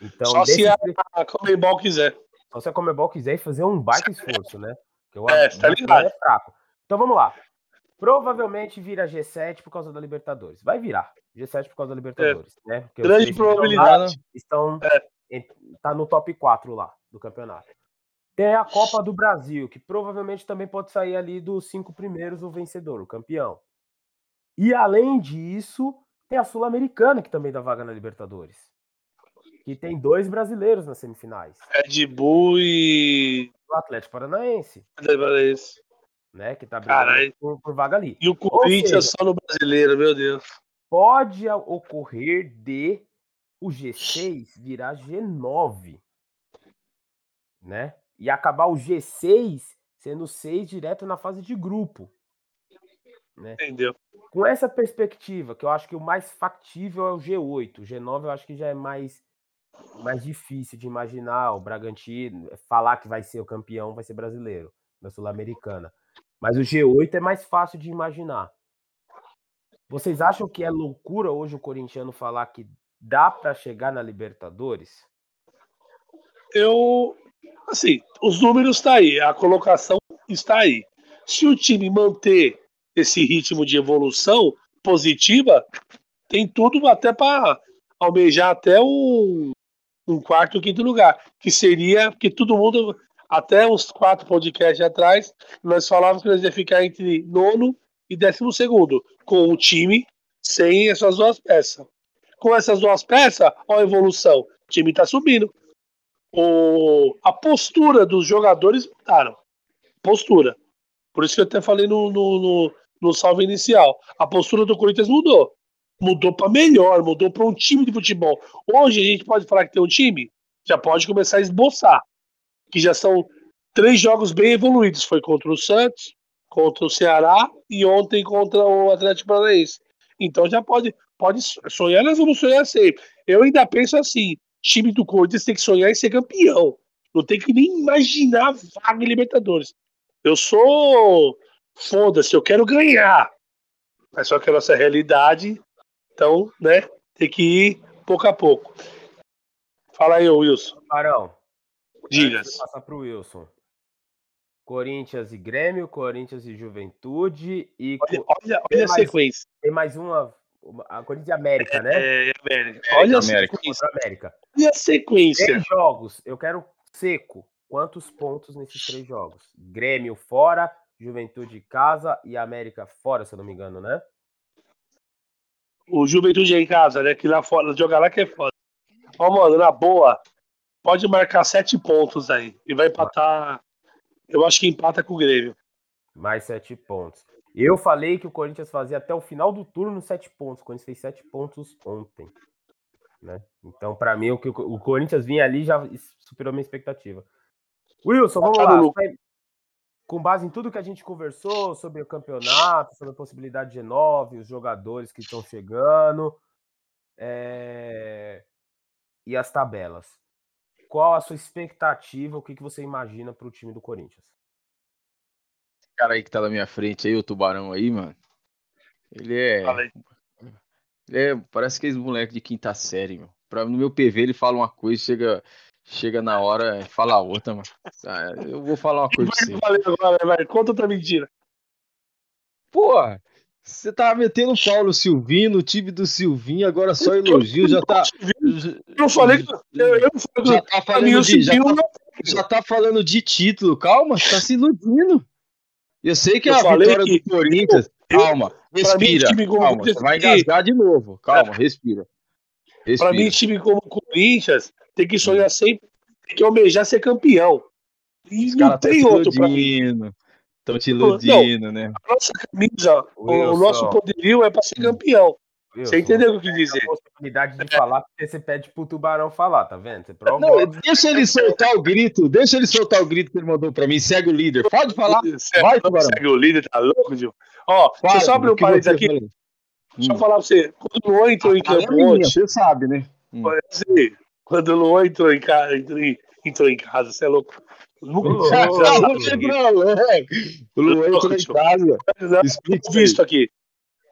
Então, Só se a, a Comebol quiser. Só se a Comebol quiser fazer um baita esforço, né? Porque o é, tá ligado. é fraco. Então vamos lá. Provavelmente vira G7 por causa da Libertadores. Vai virar G7 por causa da Libertadores, é. né? Porque Grande probabilidade. Estão, é. tá no top 4 lá do campeonato. Tem a Copa do Brasil, que provavelmente também pode sair ali dos cinco primeiros o vencedor, o campeão. E além disso, tem a Sul-Americana, que também dá vaga na Libertadores. Que tem dois brasileiros nas semifinais. Red Bull e. O Atlético Paranaense. Atlético Paranaense. Né, que tá brigando por, por, vaga ali. E o Corinthians só no brasileiro, meu Deus. Pode ocorrer de o G6 virar G9. Né? E acabar o G6 sendo 6 direto na fase de grupo. Né? Entendeu? Com essa perspectiva, que eu acho que o mais factível é o G8. O G9 eu acho que já é mais, mais difícil de imaginar. O Bragantino falar que vai ser o campeão, vai ser brasileiro, da Sul-Americana. Mas o G8 é mais fácil de imaginar. Vocês acham que é loucura hoje o corintiano falar que dá para chegar na Libertadores? Eu, assim, os números estão tá aí, a colocação está aí. Se o time manter esse ritmo de evolução positiva, tem tudo até para almejar até um, um quarto, quinto lugar, que seria que todo mundo até uns quatro podcasts atrás, nós falávamos que nós ia ficar entre nono e décimo segundo, com o time sem essas duas peças. Com essas duas peças, olha a evolução. O time está subindo. O, a postura dos jogadores mudaram. Postura. Por isso que eu até falei no, no, no, no salve inicial. A postura do Corinthians mudou. Mudou para melhor, mudou para um time de futebol. Hoje a gente pode falar que tem um time, já pode começar a esboçar que já são três jogos bem evoluídos. Foi contra o Santos, contra o Ceará e ontem contra o Atlético Paranaense. Então já pode, pode sonhar, nós vamos sonhar sempre. Eu ainda penso assim: time do Corinthians tem que sonhar em ser campeão. Não tem que nem imaginar vaga em Libertadores. Eu sou. Foda-se, eu quero ganhar. Mas só que a nossa realidade, então, né, tem que ir pouco a pouco. Fala aí, Wilson. Barão, Diga. Passar para o Wilson. Corinthians e Grêmio, Corinthians e Juventude e. Olha, olha, olha a sequência. Tem mais uma. A Corinthians e América, né? É, é América. Olha América. a sequência. América. Olha a sequência. Três jogos. Eu quero seco. Quantos pontos nesses três jogos? Grêmio fora, Juventude casa e América fora, se eu não me engano, né? O Juventude é em casa, né? Que lá fora, jogar lá que é foda. Ó, mano, na boa, pode marcar sete pontos aí. E vai empatar. Eu acho que empata com o Grêmio. Mais sete pontos. Eu falei que o Corinthians fazia até o final do turno sete pontos. O Corinthians fez sete pontos ontem. Né? Então, para mim, o, que o Corinthians vinha ali já superou a minha expectativa. Wilson, vamos lá. Com base em tudo que a gente conversou sobre o campeonato, sobre a possibilidade de G9, os jogadores que estão chegando é... e as tabelas. Qual a sua expectativa? O que, que você imagina para o time do Corinthians? Cara aí que tá na minha frente aí, o Tubarão aí, mano. Ele é. Ele é. Parece aqueles moleque de quinta série, meu. Pra, no meu PV ele fala uma coisa, chega, chega na hora e fala outra, mano. Ah, eu vou falar uma coisa você. Agora, vai. Conta outra mentira. Porra, você tava metendo o Paulo Silvino, o time do Silvinho, agora só elogio, já tá. Eu falei que. Eu, eu já tá falando de, já, tá, já tá falando de título, calma, tá se iludindo. Eu sei que é a vitória que, do Corinthians. Eu, calma, respira. Mim, calma, você vai engasgar de novo. Calma, respira. respira. Pra mim, time como o Corinthians tem que sonhar sempre, tem que almejar ser campeão. E não tem outro pra mim. Estão te iludindo, não, né? A nossa camisa, o nosso poderio é para ser campeão. Wilson. Você entendeu o que eu quis dizer? A possibilidade de falar, porque você pede pro tubarão falar, tá vendo? Você prova... Não, deixa ele soltar o grito, deixa ele soltar o grito que ele mandou pra mim. Segue o líder. Pode falar. Vai, tubarão. Segue o líder, tá louco, Gil? Ó, Fala, deixa eu só abrir um parênteses aqui. Falei. Deixa eu hum. falar pra você. Quando o Luan entrou em campo é ontem. Você sabe, né? Hum. Quando o Luan entrou em casa, entrou em casa, você é louco. Nunca O Luan entrou em casa. Visto aqui.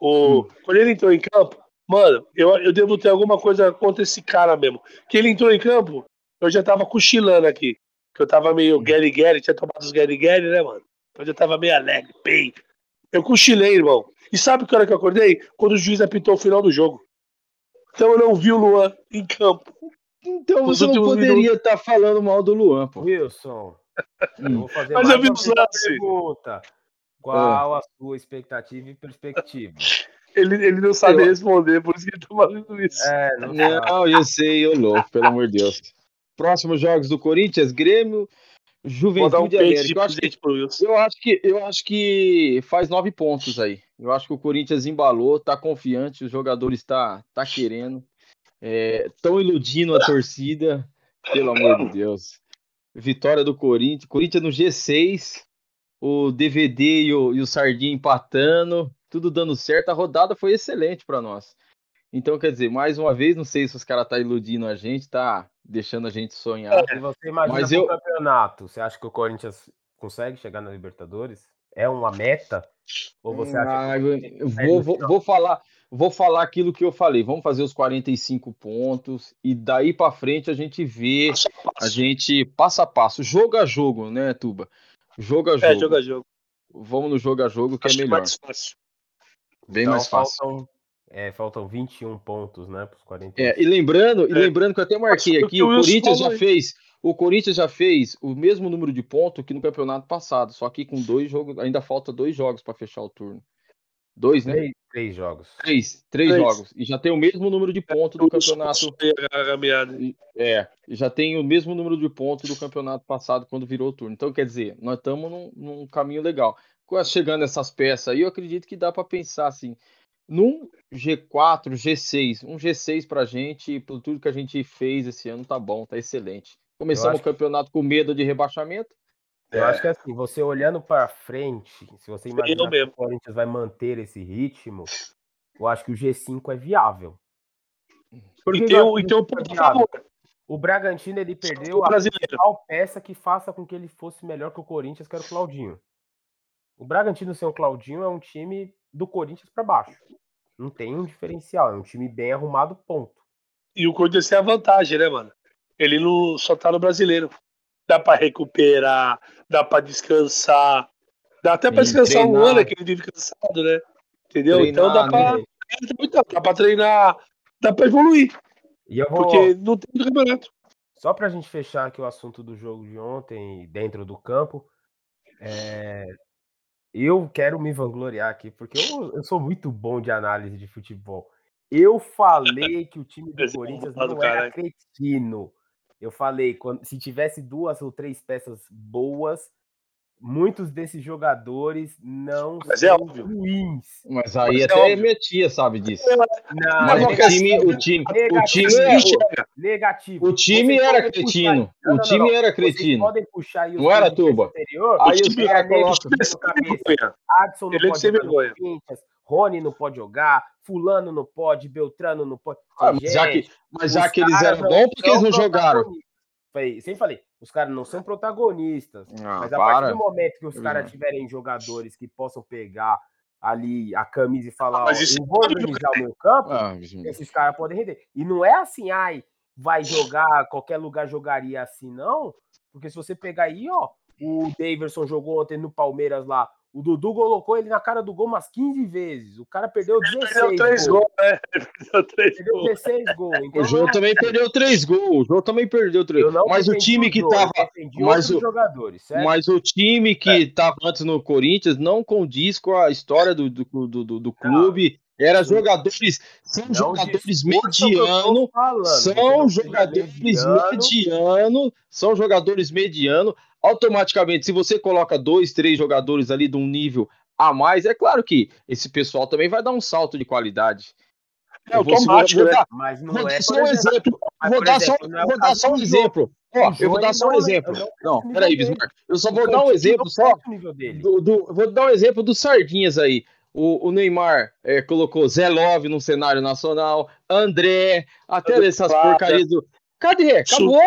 O, hum. Quando ele entrou em campo, mano, eu, eu devo ter alguma coisa contra esse cara mesmo. Que ele entrou em campo, eu já tava cochilando aqui. Que eu tava meio Gary Gary, tinha tomado os Gary Gary, né, mano? Eu já tava meio alegre, bem. Eu cochilei, irmão. E sabe que hora que eu acordei? Quando o juiz apitou o final do jogo. Então eu não vi o Luan em campo. Então você não poderia estar tá falando mal do Luan, pô. Wilson, Eu vou fazer Mas mais eu vi uma os vez Qual a sua expectativa e perspectiva? Ele, ele não sabe Eu- responder, por isso que ele tá fazendo isso. É, não. Não, eu sei, eu louco, pelo amor de Deus. Próximos jogos do Corinthians, Grêmio, um Juventude de América. Eu acho, que, eu, acho que, eu acho que faz nove pontos aí. Eu acho que o Corinthians embalou, tá confiante, os jogadores tá, tá querendo. Estão iludindo a torcida, pelo amor de Deus. Vitória do Corinthians. Corinthians no G6, o DVD e o, e o Sardinha empatando, tudo dando certo. A rodada foi excelente para nós. Então, quer dizer, mais uma vez, não sei se os caras tá iludindo a gente, tá deixando a gente sonhar. Se você imagina Mas eu- campeonato, você acha que o Corinthians consegue chegar na Libertadores? É uma meta? Ou você acha Ah, que... vou, vou, vou falar, vou falar aquilo que eu falei. Vamos fazer os 45 pontos e daí para frente a gente vê, Passo a a gente passo a passo, jogo a jogo, né, Tuba? Jogo a jogo. É, jogo a jogo. Vamos no jogo a jogo que Acho é que melhor, mais fácil. bem Então, mais fácil. Faltam, é, faltam 21 pontos, né? Para os 40. É, e lembrando, e É. lembrando que eu até marquei aqui, que o Corinthians já aí. fez, o Corinthians já fez o mesmo número de pontos que no campeonato passado, só que com dois jogos, ainda falta dois jogos para fechar o turno. Dois, né? Três, jogos. Três, três Três. jogos. E já tem o mesmo número de pontos do campeonato. É, e já tem o mesmo número de pontos do campeonato passado quando virou o turno. Então, quer dizer, nós estamos num, num caminho legal. Chegando essas peças aí, eu acredito que dá para pensar assim, num G4, G6, um G6 pra gente, por tudo que a gente fez esse ano, tá bom, tá excelente. Começamos o campeonato com medo de rebaixamento. Eu É. acho que assim, você olhando para frente, se você imaginar que o Corinthians vai manter esse ritmo, eu acho que o G5 é viável. Por E que tem, e um o G5 é ponto a viável? favor. O Bragantino ele perdeu a principal peça que faça com que ele fosse melhor que o Corinthians, que era o Claudinho. O Bragantino sem o Claudinho é um time do Corinthians para baixo. Não tem um diferencial, é um time bem arrumado, ponto. E o Corinthians tem a vantagem, né, mano? Ele não, só tá no brasileiro. Dá pra recuperar, dá pra descansar. Dá até Sim, descansar um treinar. ano que ele vive cansado, né? Entendeu? então dá Treinar, né? dá, dá pra treinar, dá pra evoluir. E eu vou, Porque não tem do campeonato. Só para a gente fechar aqui o assunto do jogo de ontem, dentro do campo, é, eu quero me vangloriar aqui, porque eu, eu sou muito bom de análise de futebol. Eu falei que o time do Esse Corinthians não era cretino. Eu falei, quando, se tivesse duas ou três peças boas, muitos desses jogadores não Mas é são óbvio. ruins. Mas aí Mas é até óbvio. minha tia sabe disso. Não, Mas Não, o time, o time, o time, é, negativo. o time Vocês era podem puxar- cretino. Não, O não, time não. era Vocês cretino. podem puxar Não era, Tuba? anterior, Aí O os time- caras colocam. É. Adson não Ele é pode sem Rony não pode jogar, fulano não pode, Beltrano não pode. Ah, mas já que, mas já que eles eram bons, por que eles não jogaram? Falei, sempre falei, os caras não são protagonistas. Ah, mas a partir para. do momento que os caras tiverem jogadores que possam pegar ali a camisa e falar, Ah, mas ó, isso eu vou é óbvio, organizar o meu campo, Ah, esses caras podem render. E não é assim, ai, vai jogar, qualquer lugar jogaria assim, não. Porque se você pegar aí, ó, o Daverson jogou ontem no Palmeiras lá. O Dudu colocou ele na cara do gol umas 15 vezes. O cara perdeu 16 Perdeu três gols. gols, né? Ele Perdeu gols. 16 gols. Então, O jogo também perdeu três gols. O jogo também perdeu três. eu não Mas o time que jogo, eu tava. defendi mas o- jogadores, certo? Mas o time que tava antes no Corinthians não condiz com a história do, do, do, do- do clube. Era jogadores. São Não jogadores distorça o que eu tô medianos. falando. São jogadores mediano. medianos. São jogadores medianos. Automaticamente, se você coloca dois, três jogadores ali de um nível a mais, é claro que esse pessoal também vai dar um salto de qualidade. É vou automático, né? vou dar- Mas não Vou é, só um exemplo, Vou dar só, é vou dar só um do exemplo. Ó, eu vou dar só um é- exemplo. não peraí. Bismarck. Eu só vou dar um exemplo só. do- do- vou dar um exemplo dos Sardinhas aí. O, o Neymar é, colocou Zé Love no cenário nacional, André, até essas porcarias do. Cadê? Acabou!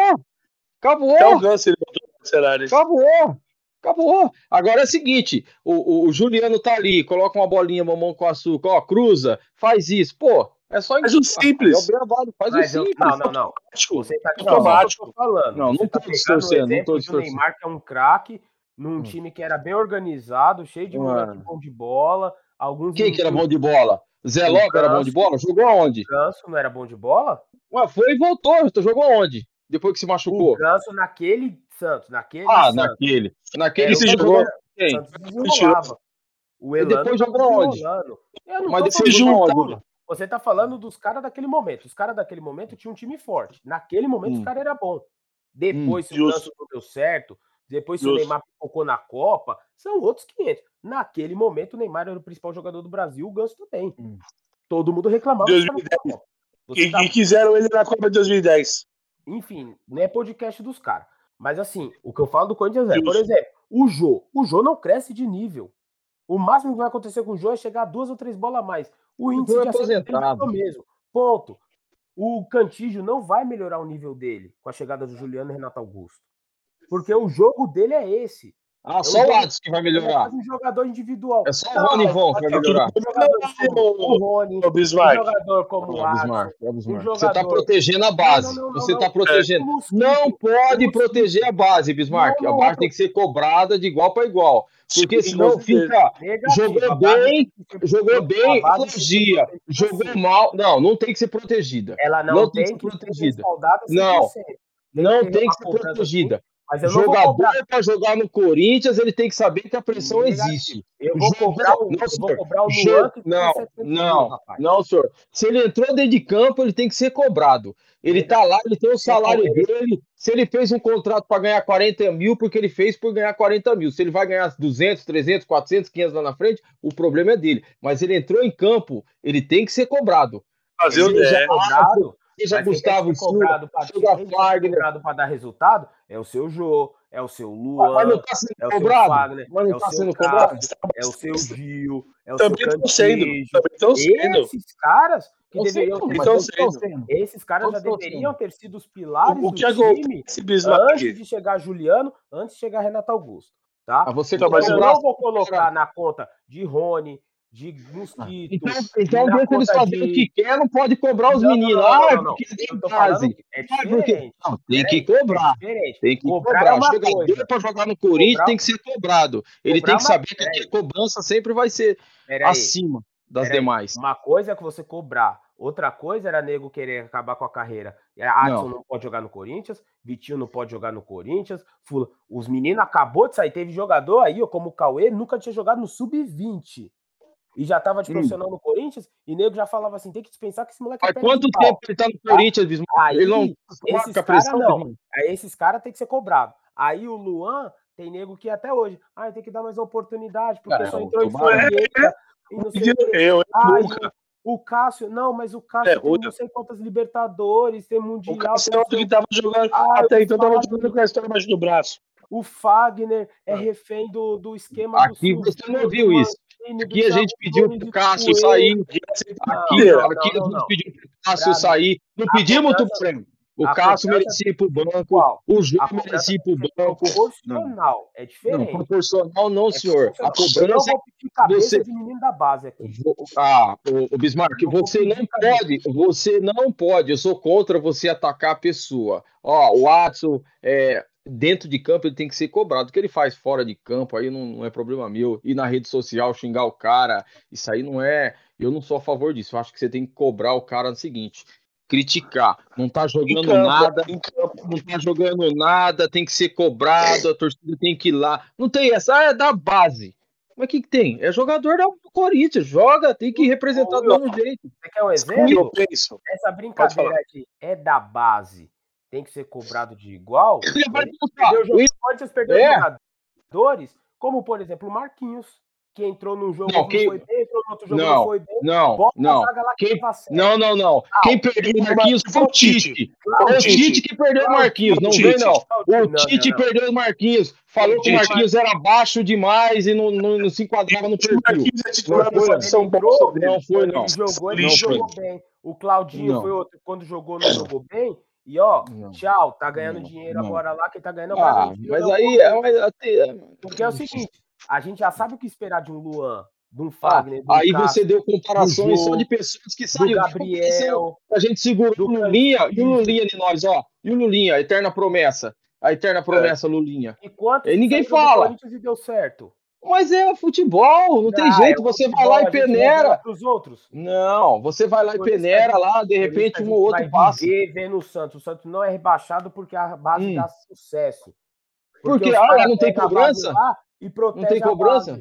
Acabou! Ganso ele botou no cenário. Acabou! Acabou! Agora é o seguinte: o, o- o Juliano tá ali, coloca uma bolinha mamão com açúcar, ó, cruza, faz isso. Pô, é só Faz o simples. É o bravado, faz Mas o eu- simples. não, não, não. Você tá Não, automático. Tô falando. Não, Você não tá o distorcendo, não tô distorcendo. Neymar, que é um craque, num Hum. time que era bem organizado, cheio de moleque bom de bola. Alguns Quem que era bom de bola? Zé O Lopes era bom de bola? Jogou aonde? O Ganso não era bom de bola? Ué, foi e voltou. Jogou aonde? Depois que se O machucou? Ganso, naquele Santos, naquele. Ah, Santos. naquele. Naquele É, Esse o Santos jogou- Santos. O Elano depois jogou onde? Mas depois jogou? Você tá falando dos caras daquele momento. Os caras daquele momento tinham um time forte. Naquele momento Hum. os caras eram bons. Depois, se o. Ganso não deu certo, depois se o. Neymar focou na Copa, são outros 500. Naquele momento o Neymar era o principal jogador do Brasil, o Ganso também. Hum. Todo mundo reclamava. dos caras 2010. da Copa. Você E, tá- e quiseram ele na Copa de 2010. Enfim, não é podcast dos caras. Mas assim, o que eu falo do Corinthians é, por exemplo, o Jô. O Jô não cresce de nível. O máximo que vai acontecer com o Jô é chegar a duas ou três bolas a mais. O índice é de aposentado. ser o mesmo. Ponto. O Cantígio não vai melhorar o nível dele com a chegada do Juliano e Renato Augusto. Porque o jogo dele é esse. Ah, só o Adson que vai é melhorar. quase um jogador individual. É só o Rony Von que vai melhorar. um o Rony, um Bismarck. jogador como o. Bismarck, um Você tá jogador- protegendo a base. Não, não, não, Você tá não. protegendo. O Não pode o proteger a base, Bismarck. A base tem que ser cobrada de igual para igual. Porque senão fica. Jogou bem, Jogou bem, elogia. protegida Jogou mal. Não, não tem que ser protegida. Ela não, tem, que ser protegida. Não, 100%. Não tem que ser protegida. Mas eu não vou Jogador cobrar. para jogar no Corinthians, ele tem que saber que a pressão Negativo. existe. Eu vou Jogou- cobrar o, não, eu vou cobrar o Luan que não, 700 mil, não, não, senhor. Se ele entrou dentro de campo, ele tem que ser cobrado. Ele tá lá, ele tem o salário ele- dele. Se ele fez um contrato para ganhar 40 mil, porque ele fez por ganhar 40 mil. Se ele vai ganhar 200, 300, 400, 500 lá na frente, o problema é dele. Mas ele entrou em campo, ele tem que ser cobrado. Fazer o já- é, cobrado, Seja mas Gustavo Silva, seja Fagner. pra dar resultado é o seu Jô, é o seu Mas Luan, não tá sendo é o seu cobrado. Fagner, Mas é não o tá seu sendo Cássio, cobrado. é o seu Gil, é o Também seu estão sendo. Também estão sendo. Esses caras que deveriam ter mas estão sendo. esses caras já deveriam ter sido os pilares O do que time antes de chegar Juliano, antes de chegar Renato Augusto, tá? Ah, você Então, mas eu eu- não vou colocar na conta de Rony, de Mosquito. Então, então na deixa eles fazerem de- o que quer, não pode cobrar os Não, não, meninos. não, não, Ah, não, não. porque Eu tem base. que é Ah, porque... Não, tem que cobrar. É. Tem que Cobrar cobrar. é uma Jogador para jogar no Corinthians Cobrar- tem que ser cobrado. Ele Cobrar tem que uma- saber que a cobrança sempre vai ser Peraí, acima das peraí. demais. Uma coisa é que você cobrar. Outra coisa era nego querer acabar com a carreira. Adson não. pode jogar no Corinthians, Vitinho não pode jogar no Corinthians. Fula- Os meninos acabou de sair. Teve jogador aí, como o Cauê, nunca tinha jogado no Sub-20. E já tava de Hum. profissional no Corinthians. E nego já falava assim: tem que dispensar que esse moleque é Faz perna quanto pau. tempo ele tá no Corinthians, Bismarck? Aí, Ele não esses caras pressão, não. Aí esses caras tem que ser cobrado. Aí o Luan tem nego que até hoje, ah, tem que dar mais oportunidade, porque Ah, só é, entrou em tomara. Flamengo e não sei. Eu, Ai, nunca. o, Cássio, não, mas o Cássio É, tem não sei quantas Libertadores, tem Mundial. O Cássio tem é outro que tava jogando. Ah, até então tava jogando com a história embaixo do braço. O Fagner é Ah. refém do, do esquema Aqui do você não viu isso. Do Aqui a gente pediu pro do Cássio sair. Não, Aqui, não, aqui não, a gente não. pediu pro Cássio sair. Não pedimos, cobrança- Tufrem. O a Cássio merecia ir pro banco. Qual? O cobrança merecia ir pro ser banco. proporcional. É Não, diferente. proporcional não, É senhor. A não cobrança cabeça você- de menino da base aqui. Ah, o, o Bismarck, você não pode, você não pode, eu sou contra você atacar a pessoa. Ó, o Watson, é, dentro de campo, ele tem que ser cobrado. O que ele faz fora de campo, aí não, não é problema meu. Ir na rede social, xingar o cara, isso aí não é. Eu não sou a favor disso. Eu acho que você tem que cobrar o cara no seguinte: criticar. Não tá Em jogando campo, nada, em campo. não tá jogando nada, tem que ser cobrado, a torcida tem que ir lá. Não tem essa, ah, é da base. Mas o que, que tem? É jogador do Corinthians, joga, tem que representar do mesmo jeito. Você quer um exemplo? eu penso? Essa brincadeira aqui é da base. Tem que ser cobrado de igual. Ele vai Perdeu o o É. jogadores, como por exemplo o Marquinhos, que entrou num jogo Não, quem- foi bem, entrou no outro jogo Não, não foi bem. Não, Bota não. lá que Quem-. Não, não, não. Quem perdeu o Marquinhos foi o Tite. Foi o Tite. Que perdeu o Marquinhos, não vem não. O Tite perdeu o Marquinhos. Falou que o. Marquinhos era baixo demais e não, não, não se enquadrava no O perfil. Marquinhos é titular da seleção entrou, bosta dele. Não foi, não. ele jogou, ele bem. O Claudinho foi outro, quando jogou, não jogou bem. E ó, Não. tchau, tá ganhando Não, dinheiro não. agora lá, quem tá ganhando é o Ah, mas aí é. Mas até, Porque é o seguinte, a gente já sabe o que esperar de um Luan, de um Ah, Fagner, de um aí Cássio, você deu comparações só de pessoas que saíram. Gabriel. A gente segurou o Lulinha e o. Lulinha de nós, ó. E o Lulinha, a eterna promessa. A eterna promessa, Lulinha. E E ninguém fala. E deu certo? Mas é futebol, não tem Ah, jeito. é Você vai futebol, lá e peneira. pros outros. Não, você vai lá e peneira gente- lá, de repente um ou outro vai passa. viver vendo o Santos. O Santos não é rebaixado porque a base Hum. dá sucesso. Porque, os ah, não tem cobrança? E Não tem cobrança?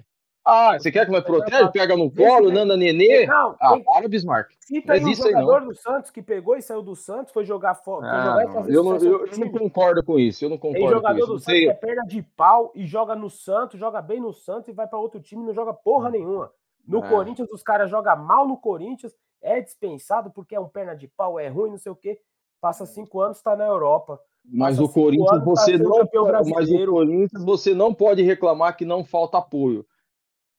Ah, você quer que nós protege? Pega no colo, tem- Nanda Nenê? Não, Ah, tem, para, Bismarck. cita aí um isso aí jogador do Santos que pegou e saiu do Santos, foi jogar fora. Ah, eu, não, eu, eu não concordo com isso. Eu não Tem concordo com jogador isso. do Santos que é perna de pau e joga no Santos, joga bem no Santos e vai pra outro time e não joga porra nenhuma. No É. Corinthians, os caras jogam mal no Corinthians, é dispensado porque é um perna de pau, é ruim, não sei o quê. Passa cinco anos, tá na Europa. Mas o Corinthians anos, tá você sendo não mas o. Corinthians você não pode reclamar que não falta apoio.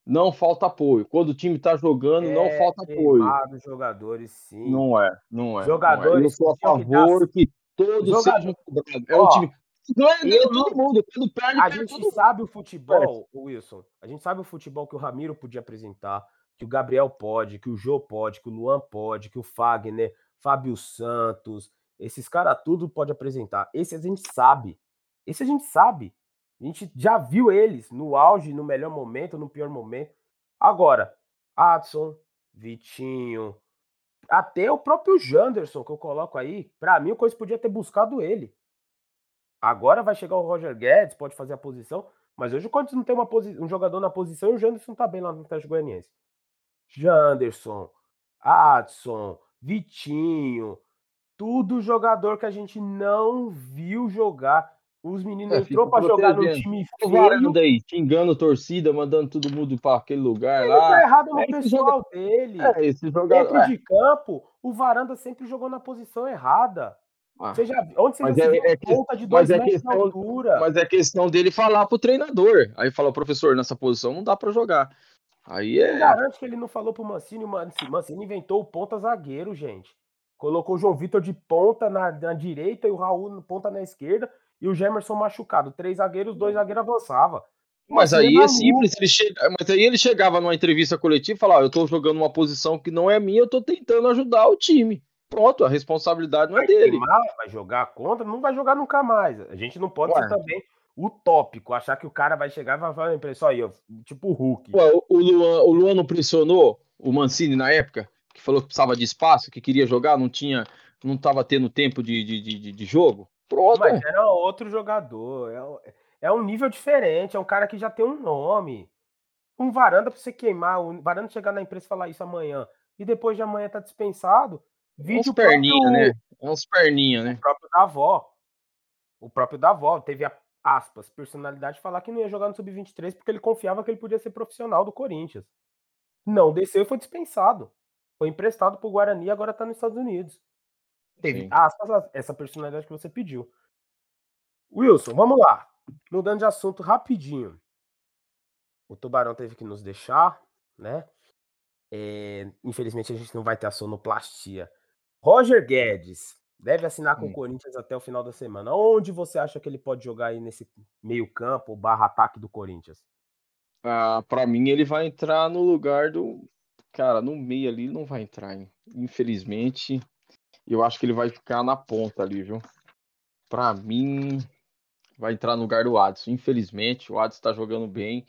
Não falta apoio. Quando o time tá jogando, não É falta apoio. jogadores, sim. Não é, não é. Jogadores não é. Eu sou a tinham que favor que todos Jogador- sejam cobrados. É um time. Não é, não é todo mundo. Perde, A gente todo sabe o futebol, o Wilson. A gente sabe o futebol que o Ramiro podia apresentar, que o Gabriel pode, que o Jô pode, que o Luan pode, que o Fagner, Fábio Santos, esses caras tudo pode apresentar. Esse a gente sabe. Esse a gente sabe. A gente já viu eles no auge, no melhor momento, no pior momento. Agora, Adson, Vitinho, até o próprio Janderson que eu coloco aí, pra mim o Coisa podia ter buscado ele. Agora vai chegar o Roger Guedes, pode fazer a posição, mas hoje o Corinthians não tem uma um jogador na posição e o Janderson tá bem lá no Atlético Goianiense. Janderson, Adson, Vitinho, tudo jogador que a gente não viu jogar. Os meninos É, entrou pra jogar no time O feio. Varanda aí, xingando torcida, mandando todo mundo pra aquele lugar Ele tá lá. errado no É, pessoal dele. É, esse jogador. Dentro É. de campo, o Varanda sempre jogou na posição errada. Ah, Você já, onde você Mas já é- é ponta de dois mas é metros de questão- altura? Mas é questão dele falar pro treinador. Aí fala, professor, nessa posição não dá pra jogar. Aí é. garante que ele não falou pro Mancini? O Mancini, inventou o ponta zagueiro, gente. Colocou o João Vitor de ponta na, na direita e o Raul no ponta na esquerda e o Gemerson machucado. Três zagueiros, dois zagueiros avançava. Mas aí é simples, ele chega, mas aí ele chegava numa entrevista coletiva e falava, ó, eu tô jogando uma posição que não é minha, eu tô tentando ajudar o time. Pronto, a responsabilidade não é Vai dele. queimar, vai jogar contra, não vai jogar nunca mais. A gente não pode Ué. ser também utópico, achar que o cara vai chegar e vai falar só aí, ó, tipo o Hulk. Ué, o, o Luan, o Luan não pressionou o Mancini na época, que falou que precisava de espaço, que queria jogar, não tinha, não tava tendo tempo de, de, de, de jogo. Pronto. Mas era outro jogador. É, um- é um nível diferente. É um cara que já tem um nome. Um varanda pra você queimar. Um varanda chegar na empresa e falar isso amanhã. E depois de amanhã tá dispensado. Vídeo uns perninha, né? É uns perninha, né? O próprio da avó. O próprio da avó teve a aspas, personalidade de falar que não ia jogar no Sub-23 porque ele confiava que ele podia ser profissional do Corinthians. Não desceu e foi dispensado. Foi emprestado pro Guarani e agora tá nos Estados Unidos. Teve aspas, essa personalidade que você pediu. Wilson, vamos lá. Mudando de assunto rapidinho. O Tubarão teve que nos deixar, né? É, infelizmente a gente não vai ter a sonoplastia. Roger Guedes deve assinar com Hum. o Corinthians até o final da semana. Onde você acha que ele pode jogar aí nesse meio campo barra ataque do Corinthians? Ah, para mim ele vai entrar no lugar do cara, no meio ali não vai entrar, hein? infelizmente. Eu acho que ele vai ficar na ponta ali, viu? Pra mim vai entrar no lugar do Adson. Infelizmente, o Adson tá jogando bem,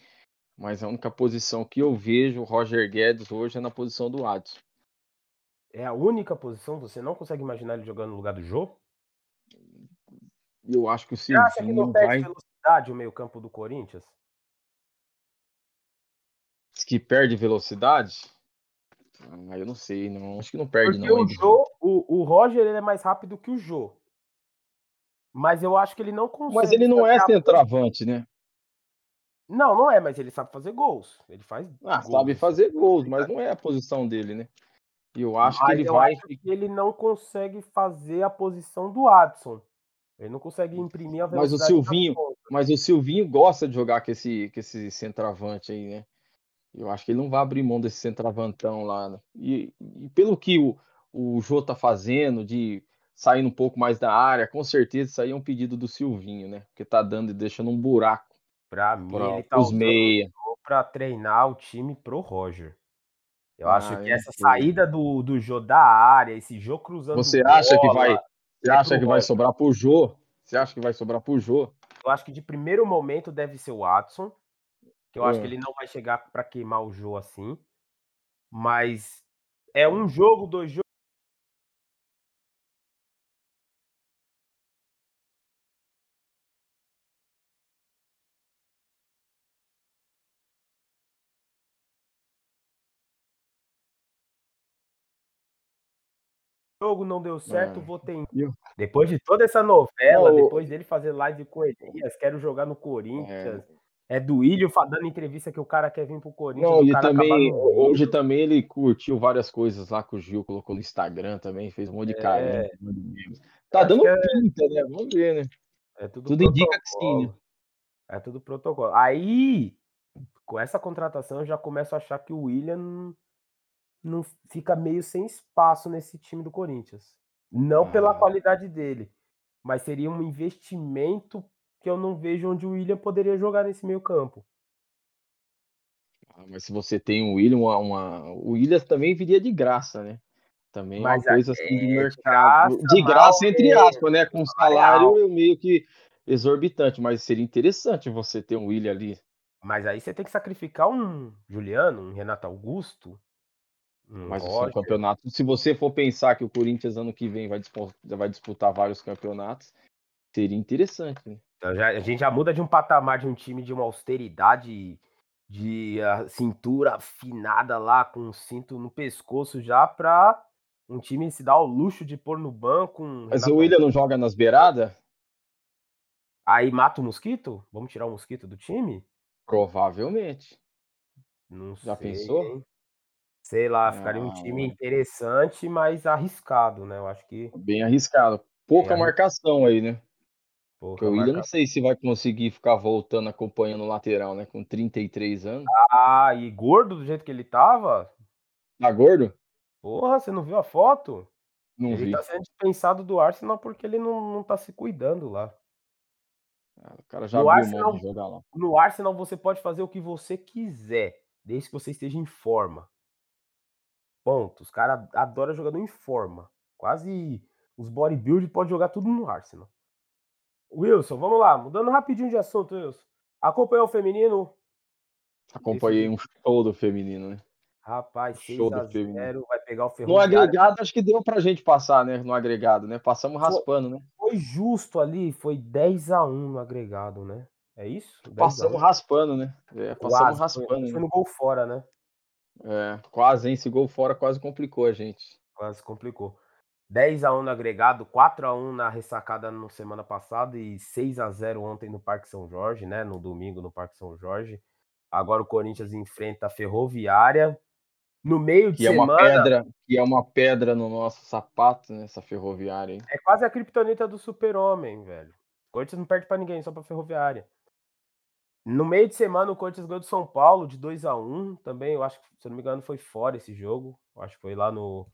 mas a única posição que eu vejo o Roger Guedes hoje é na posição do Adson. É a única posição? Você não consegue imaginar ele jogando no lugar do Jô? Eu acho que o Você acha que Silvinho não perde vai velocidade o meio campo do Corinthians? que perde velocidade. Ah, eu não sei, não. Acho que não perde Porque não. o. Jô, o, o Roger ele é mais rápido que o Jô. Mas eu acho que ele não consegue. Mas ele não é centroavante, né? Não, não é, mas ele sabe fazer gols. Ele faz. Ah, gols, sabe fazer gols, mas não é a posição dele, né? E eu acho que Mas ele eu vai. acho que ele não consegue fazer a posição do Adson. Ele não consegue imprimir a Mas o velocidade. Silvinho, mas o Silvinho gosta de jogar com esse, com esse centroavante aí, né? Eu acho que ele não vai abrir mão desse centroavantão lá. né? E, e pelo que o, o Jô tá fazendo, de sair um pouco mais da área, com certeza isso aí é um pedido do Silvinho, né? Porque tá dando e deixando um buraco Pra mim, para ele tá os meia. pra treinar o time pro Roger. Eu Ah, acho que essa sei. saída do, do Jô da área, esse Jô cruzando. Você acha que bola, vai, você é acha que vai sobrar pro Jô? Você acha que vai sobrar pro Jô? Eu acho que de primeiro momento deve ser o Watson. Que eu acho É. que ele não vai chegar pra queimar o Jô assim. Mas é um jogo, dois jogos. Jogo, não deu certo, é. vou tentar. Depois de toda essa novela, depois dele fazer live com Elias, quero jogar no Corinthians. É. É do Ilho dando entrevista que o cara quer vir pro Corinthians. Não, ele também, hoje também ele curtiu várias coisas lá que o Gil colocou no Instagram também, fez um monte de é. carinho. Tá Acho dando é... pinta, né? Vamos ver, né? É tudo, tudo indica que sim, né? É tudo protocolo. Aí, com essa contratação, eu já começo a achar que o William não fica meio sem espaço nesse time do Corinthians. Não ah. pela qualidade dele, mas seria um investimento que eu não vejo onde o William poderia jogar nesse meio campo. Ah, mas se você tem o William, uma, uma... o William também viria de graça, né? Também mas uma coisa assim de mercado. De graça, de graça entre aspas, né? Com salário real. meio que exorbitante, mas seria interessante você ter um William ali. Mas aí você tem que sacrificar um Juliano, um Renato Augusto. Um mas o campeonato, se você for pensar que o Corinthians ano que vem vai disputar, vai disputar vários campeonatos, seria interessante. Né? Então já, a gente já muda de um patamar de um time de uma austeridade, de a cintura afinada lá, com um cinto no pescoço já, para um time se dar o luxo de pôr no banco. Um Mas Renato... o William não joga nas beiradas? Aí mata o mosquito? Vamos tirar o mosquito do time? Provavelmente. Não Já sei, pensou? Sei lá, ficaria um time interessante, mas arriscado, né? Eu acho que. Bem arriscado. Pouca marcação aí, né? Porque o Willian não sei se vai conseguir ficar voltando acompanhando o lateral, né? Com 33 anos. Ah, e gordo do jeito que ele tava? Tá gordo? Porra, você não viu a foto? Não ele vi. tá sendo dispensado do Arsenal porque ele não, não tá se cuidando lá. Ah, o cara já no Arsenal, jogar lá. No Arsenal você pode fazer o que você quiser, desde que você esteja em forma. Ponto. Os caras adoram jogador em forma. Quase os bodybuilders podem jogar tudo no Arsenal. Wilson, vamos lá, mudando rapidinho de assunto, Wilson. Acompanhou o feminino? Acompanhei um show do feminino, né? Rapaz, 6 show a 0 vai pegar o Ferroviário. No agregado, acho que deu pra gente passar, né? No agregado, né? Passamos raspando, né? Foi justo ali, foi 10 a 1 no agregado, né? É isso? Passamos raspando, né? É, passamos quase, raspando. Foi, né? foi no gol fora, né? É, quase, hein? Esse gol fora quase complicou a gente. Quase complicou. 10 a 1 no agregado, 4 a 1 na ressacada no semana passada e 6 a 0 ontem no Parque São Jorge, né? No domingo no Parque São Jorge. Agora o Corinthians enfrenta a Ferroviária. No meio de que semana. É uma pedra, que é uma pedra no nosso sapato, nessa né, ferroviária. Hein? É quase a criptonita do super-homem, velho. O Corinthians não perde para ninguém, só pra ferroviária. No meio de semana, o Corinthians ganhou do São Paulo de 2 a 1 Também, eu acho que, se eu não me engano, foi fora esse jogo. Eu acho que foi lá no,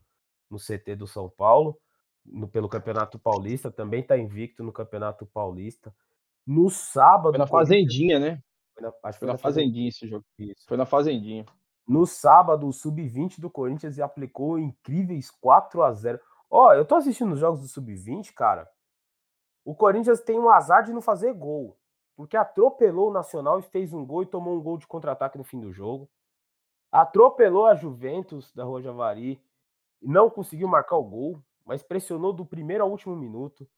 no CT do São Paulo, no, pelo Campeonato Paulista, também está invicto no Campeonato Paulista. No sábado. Foi na Fazendinha, né? Foi na, acho que foi na, na Fazendinha esse jogo. Isso. Foi na Fazendinha. No sábado, o Sub-20 do Corinthians aplicou incríveis 4 a 0 Ó, oh, eu tô assistindo os jogos do Sub-20, cara. O Corinthians tem um azar de não fazer gol. Porque atropelou o Nacional e fez um gol e tomou um gol de contra-ataque no fim do jogo. Atropelou a Juventus da Rua Javari não conseguiu marcar o gol, mas pressionou do primeiro ao último minuto.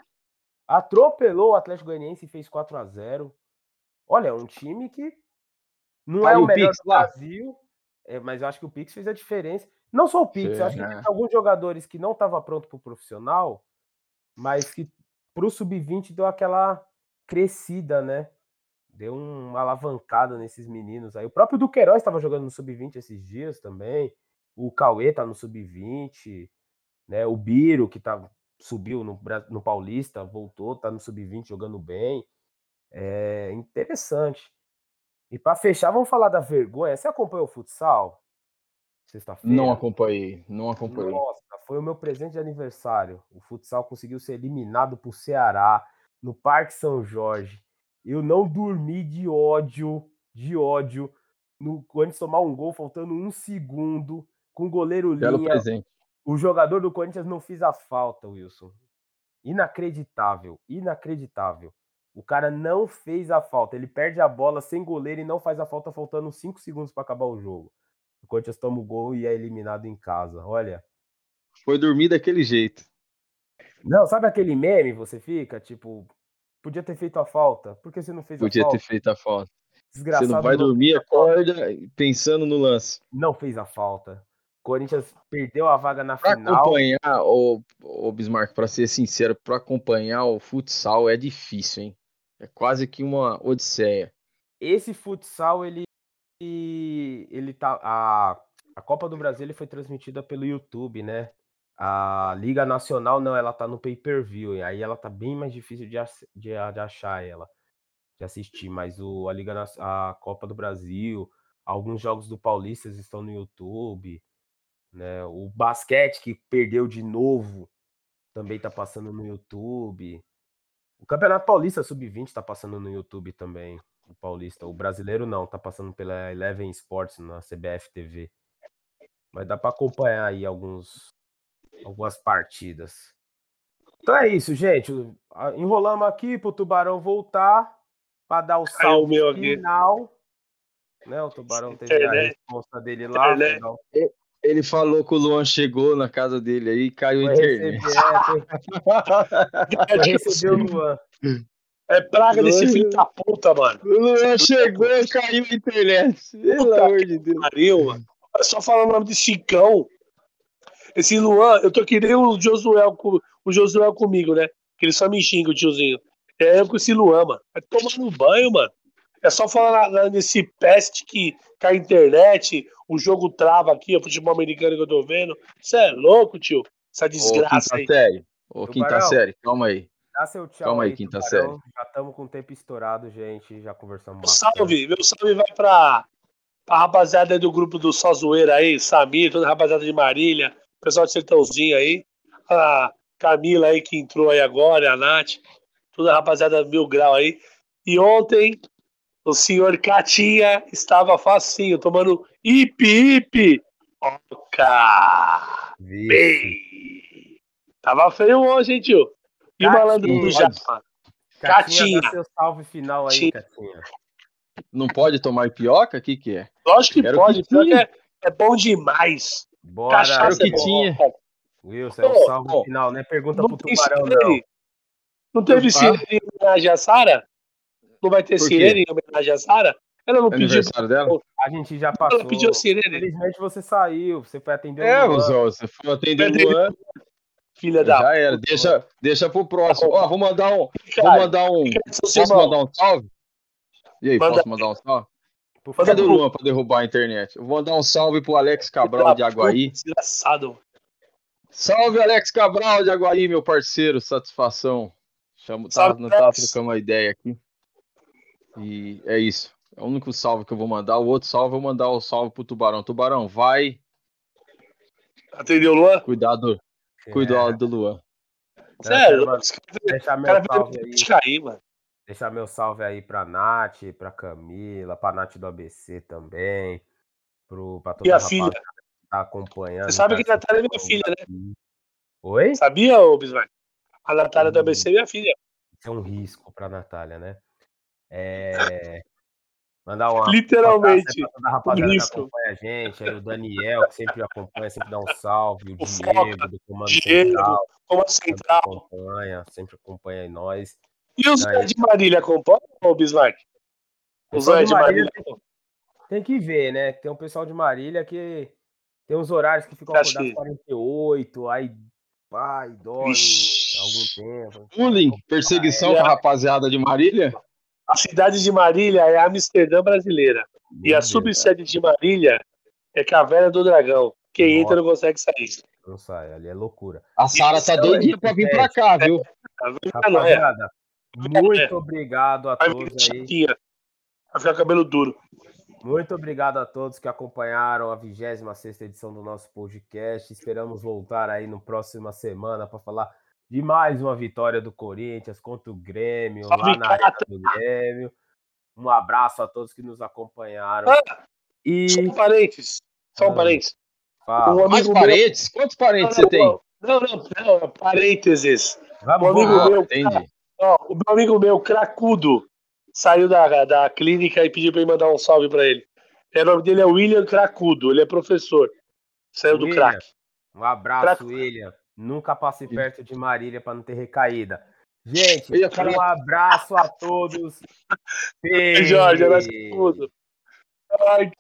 Atropelou o Atlético Goianiense e fez 4 a 0 Olha, é um time que não é o, melhor Pix, do Brasil, é, mas eu acho que o Pix fez a diferença. Não só o Pix, Sim, acho que é. tem alguns jogadores que não estavam pronto para o profissional, mas que para o sub-20 deu aquela crescida, né? Deu uma alavancada nesses meninos aí. O próprio Duqueiroz estava jogando no sub-20 esses dias também. O Cauê tá no sub-20, né? O Biro, que tá, subiu no, no Paulista, voltou, tá no sub-20 jogando bem. É interessante. E para fechar, vamos falar da vergonha. Você acompanhou o futsal? Sexta-feira? Não acompanhei, não acompanhei. Nossa, foi o meu presente de aniversário. O futsal conseguiu ser eliminado por Ceará no Parque São Jorge. Eu não dormi de ódio, de ódio, no, antes de tomar um gol, faltando um segundo com o goleiro Belo linha. Presente. O jogador do Corinthians não fez a falta, Wilson. Inacreditável, inacreditável. O cara não fez a falta. Ele perde a bola sem goleiro e não faz a falta, faltando 5 segundos para acabar o jogo. O Corinthians toma o gol e é eliminado em casa. Olha. Foi dormir daquele jeito. Não, sabe aquele meme você fica? Tipo, podia ter feito a falta. Por que você não fez podia a falta? Podia ter feito a falta. Desgraçado. Você não vai dormir, acorda pensando no lance. Não fez a falta. Corinthians perdeu a vaga na Pra final. acompanhar, ô, ô Bismarck, pra ser sincero, pra acompanhar o futsal é difícil, hein? É quase que uma odisseia. Esse futsal, ele. Ele tá. A, a Copa do Brasil ele foi transmitida pelo YouTube, né? A Liga Nacional, não, ela tá no pay-per-view. Aí ela tá bem mais difícil de, de, de achar ela, de assistir. Mas o, a Liga a Copa do Brasil, alguns jogos do Paulistas estão no YouTube. Né? O basquete que perdeu de novo também tá passando no YouTube. O Campeonato Paulista Sub-20 tá passando no YouTube também. O Paulista. O brasileiro não, tá passando pela Eleven Sports na CBF TV. Mas dá pra acompanhar aí alguns, algumas partidas. Então é isso, gente. Enrolamos aqui pro Tubarão voltar pra dar o o salve meu aqui. final. Né, o Tubarão teve a Internet. resposta dele lá. Um- Ele falou que o Luan chegou na casa dele aí e caiu a internet. receber, é, foi- foi receber o Luan. É praga desse filho da puta, mano. O Luan chegou e caiu a internet. Pelo amor de Deus. Pariu, mano. Só falando o nome de Chicão. Esse Luan, eu tô que nem o Josué, o Josué comigo, né? Que ele só me xinga, o tiozinho. É eu com esse Luan, mano. Vai tomar no banho, mano. É só falar na- nesse peste que cai a internet, o jogo trava aqui, o futebol americano que eu tô vendo. Você é louco, tio? Essa Ô, desgraça quinta aí. série. Ô, quinta Tubarão. série, calma aí. Dá seu tchau Calma aí, aí, quinta Tubarão. Já estamos com o tempo estourado, gente. Já conversamos Meu salve, meu salve vai pra, pra rapaziada aí do grupo do Só Zoeira aí, Samir, toda a rapaziada de Marília, pessoal de Sertãozinho aí, a Camila aí que entrou aí agora, a Nath, toda a rapaziada Mil Grau aí. E ontem o senhor Catinha estava facinho, tomando ipe. Oca! Bem! Tava feio hoje, hein, tio? E o malandro do Japa? Catinha, Catinha. seu salve final aí, Catinha. Não pode tomar pioca? O que que é? Lógico que Quero pode, que é, é bom demais. Bora, Cachaça que é tinha. Wilson, é o Ô, salve ô, final, né? Pergunta Não pro Tubarão, não. Não teve sirene em homenagem a Sara? Não vai ter sirene em homenagem a Sara? Ela não É pediu. aniversário dela? A gente já passou. Ela pediu sirene. Infelizmente você saiu, você foi atender É, o Luan. Zó, você foi atender o Luan. Filha da. Já era. Deixa, deixa pro próximo. Ó, vou mandar um. Vou Cara, mandar um. Posso mandar um salve? E aí, Manda posso mandar um salve? Por Manda Cadê o favor. Luan pra derrubar a internet? Eu vou mandar um salve pro Alex Cabral de Aguaí. Desgraçado. Salve, Alex Cabral de Aguaí, meu parceiro. Satisfação. Chamo, tá, Salve, não tá trocando uma ideia aqui. E é isso. É o único salve que eu vou mandar. O outro salve eu vou mandar o salve pro Tubarão. Tubarão, vai Atendeu o Luan? cuidar do, É, cuidar do Luan. Sério, deixar cara salve aí. de cair, mano. Deixar meu salve aí pra Nath, pra Camila, pra Nath do ABC também. Pro, pra toda E a filha? que tá acompanhando. Você sabe que a Natália é minha filha, né? Oi? Sabia, ô Bismarck? A Natália do. ABC é minha filha. Isso é um risco pra Natália, né? É... Mandar uma Literalmente. A rapaziada que acompanha a gente, aí o Daniel, que sempre acompanha, sempre dá um salve, o O Diego, Foca, do Comando Diego, Central, também central. acompanha, sempre acompanha aí nós. E o Zé de Marília acompanha, ô Bismarck? O Pessoal Zé de de Marília. Marília Tem que ver, né? Tem um pessoal de Marília que tem uns horários que ficam acordados que- 48, aí pai, dorme Vixe. algum tempo. Bullying, perseguição com a rapaziada de Marília. A cidade de Marília é a Amsterdã brasileira. E Meu a Deus, subsede de Marília é Caverna do Dragão. Quem entra não consegue sair. Não sai, ali é loucura. A Sara tá Isso, doidinha pra vir pra cá, viu? Tá vendo? Não é. Muito obrigado a todos aí. Vai ficar cabelo duro. Muito obrigado a todos que acompanharam a 26 edição do nosso podcast. Esperamos voltar aí no próxima semana para falar de mais uma vitória do Corinthians contra o Grêmio, lá na arena do Grêmio. Um abraço a todos que nos acompanharam. Ah, E Só um parênteses. Só um Ah, parênteses. fala, Um Mais amigo meu. parentes? Quantos parentes Não, você tem? Não, não, não, parênteses. vamos, um amigo. Ah, meu, entendi. Ó, o meu amigo meu, cracudo, saiu da, da clínica e pediu pra eu mandar um salve pra ele. É, o nome dele é William Cracudo, ele é professor. Saiu do William. crack. Um abraço. William. Nunca passe perto de Marília para não ter recaída. Gente, um abraço a todos. Jorge, abraço tudo. Ai,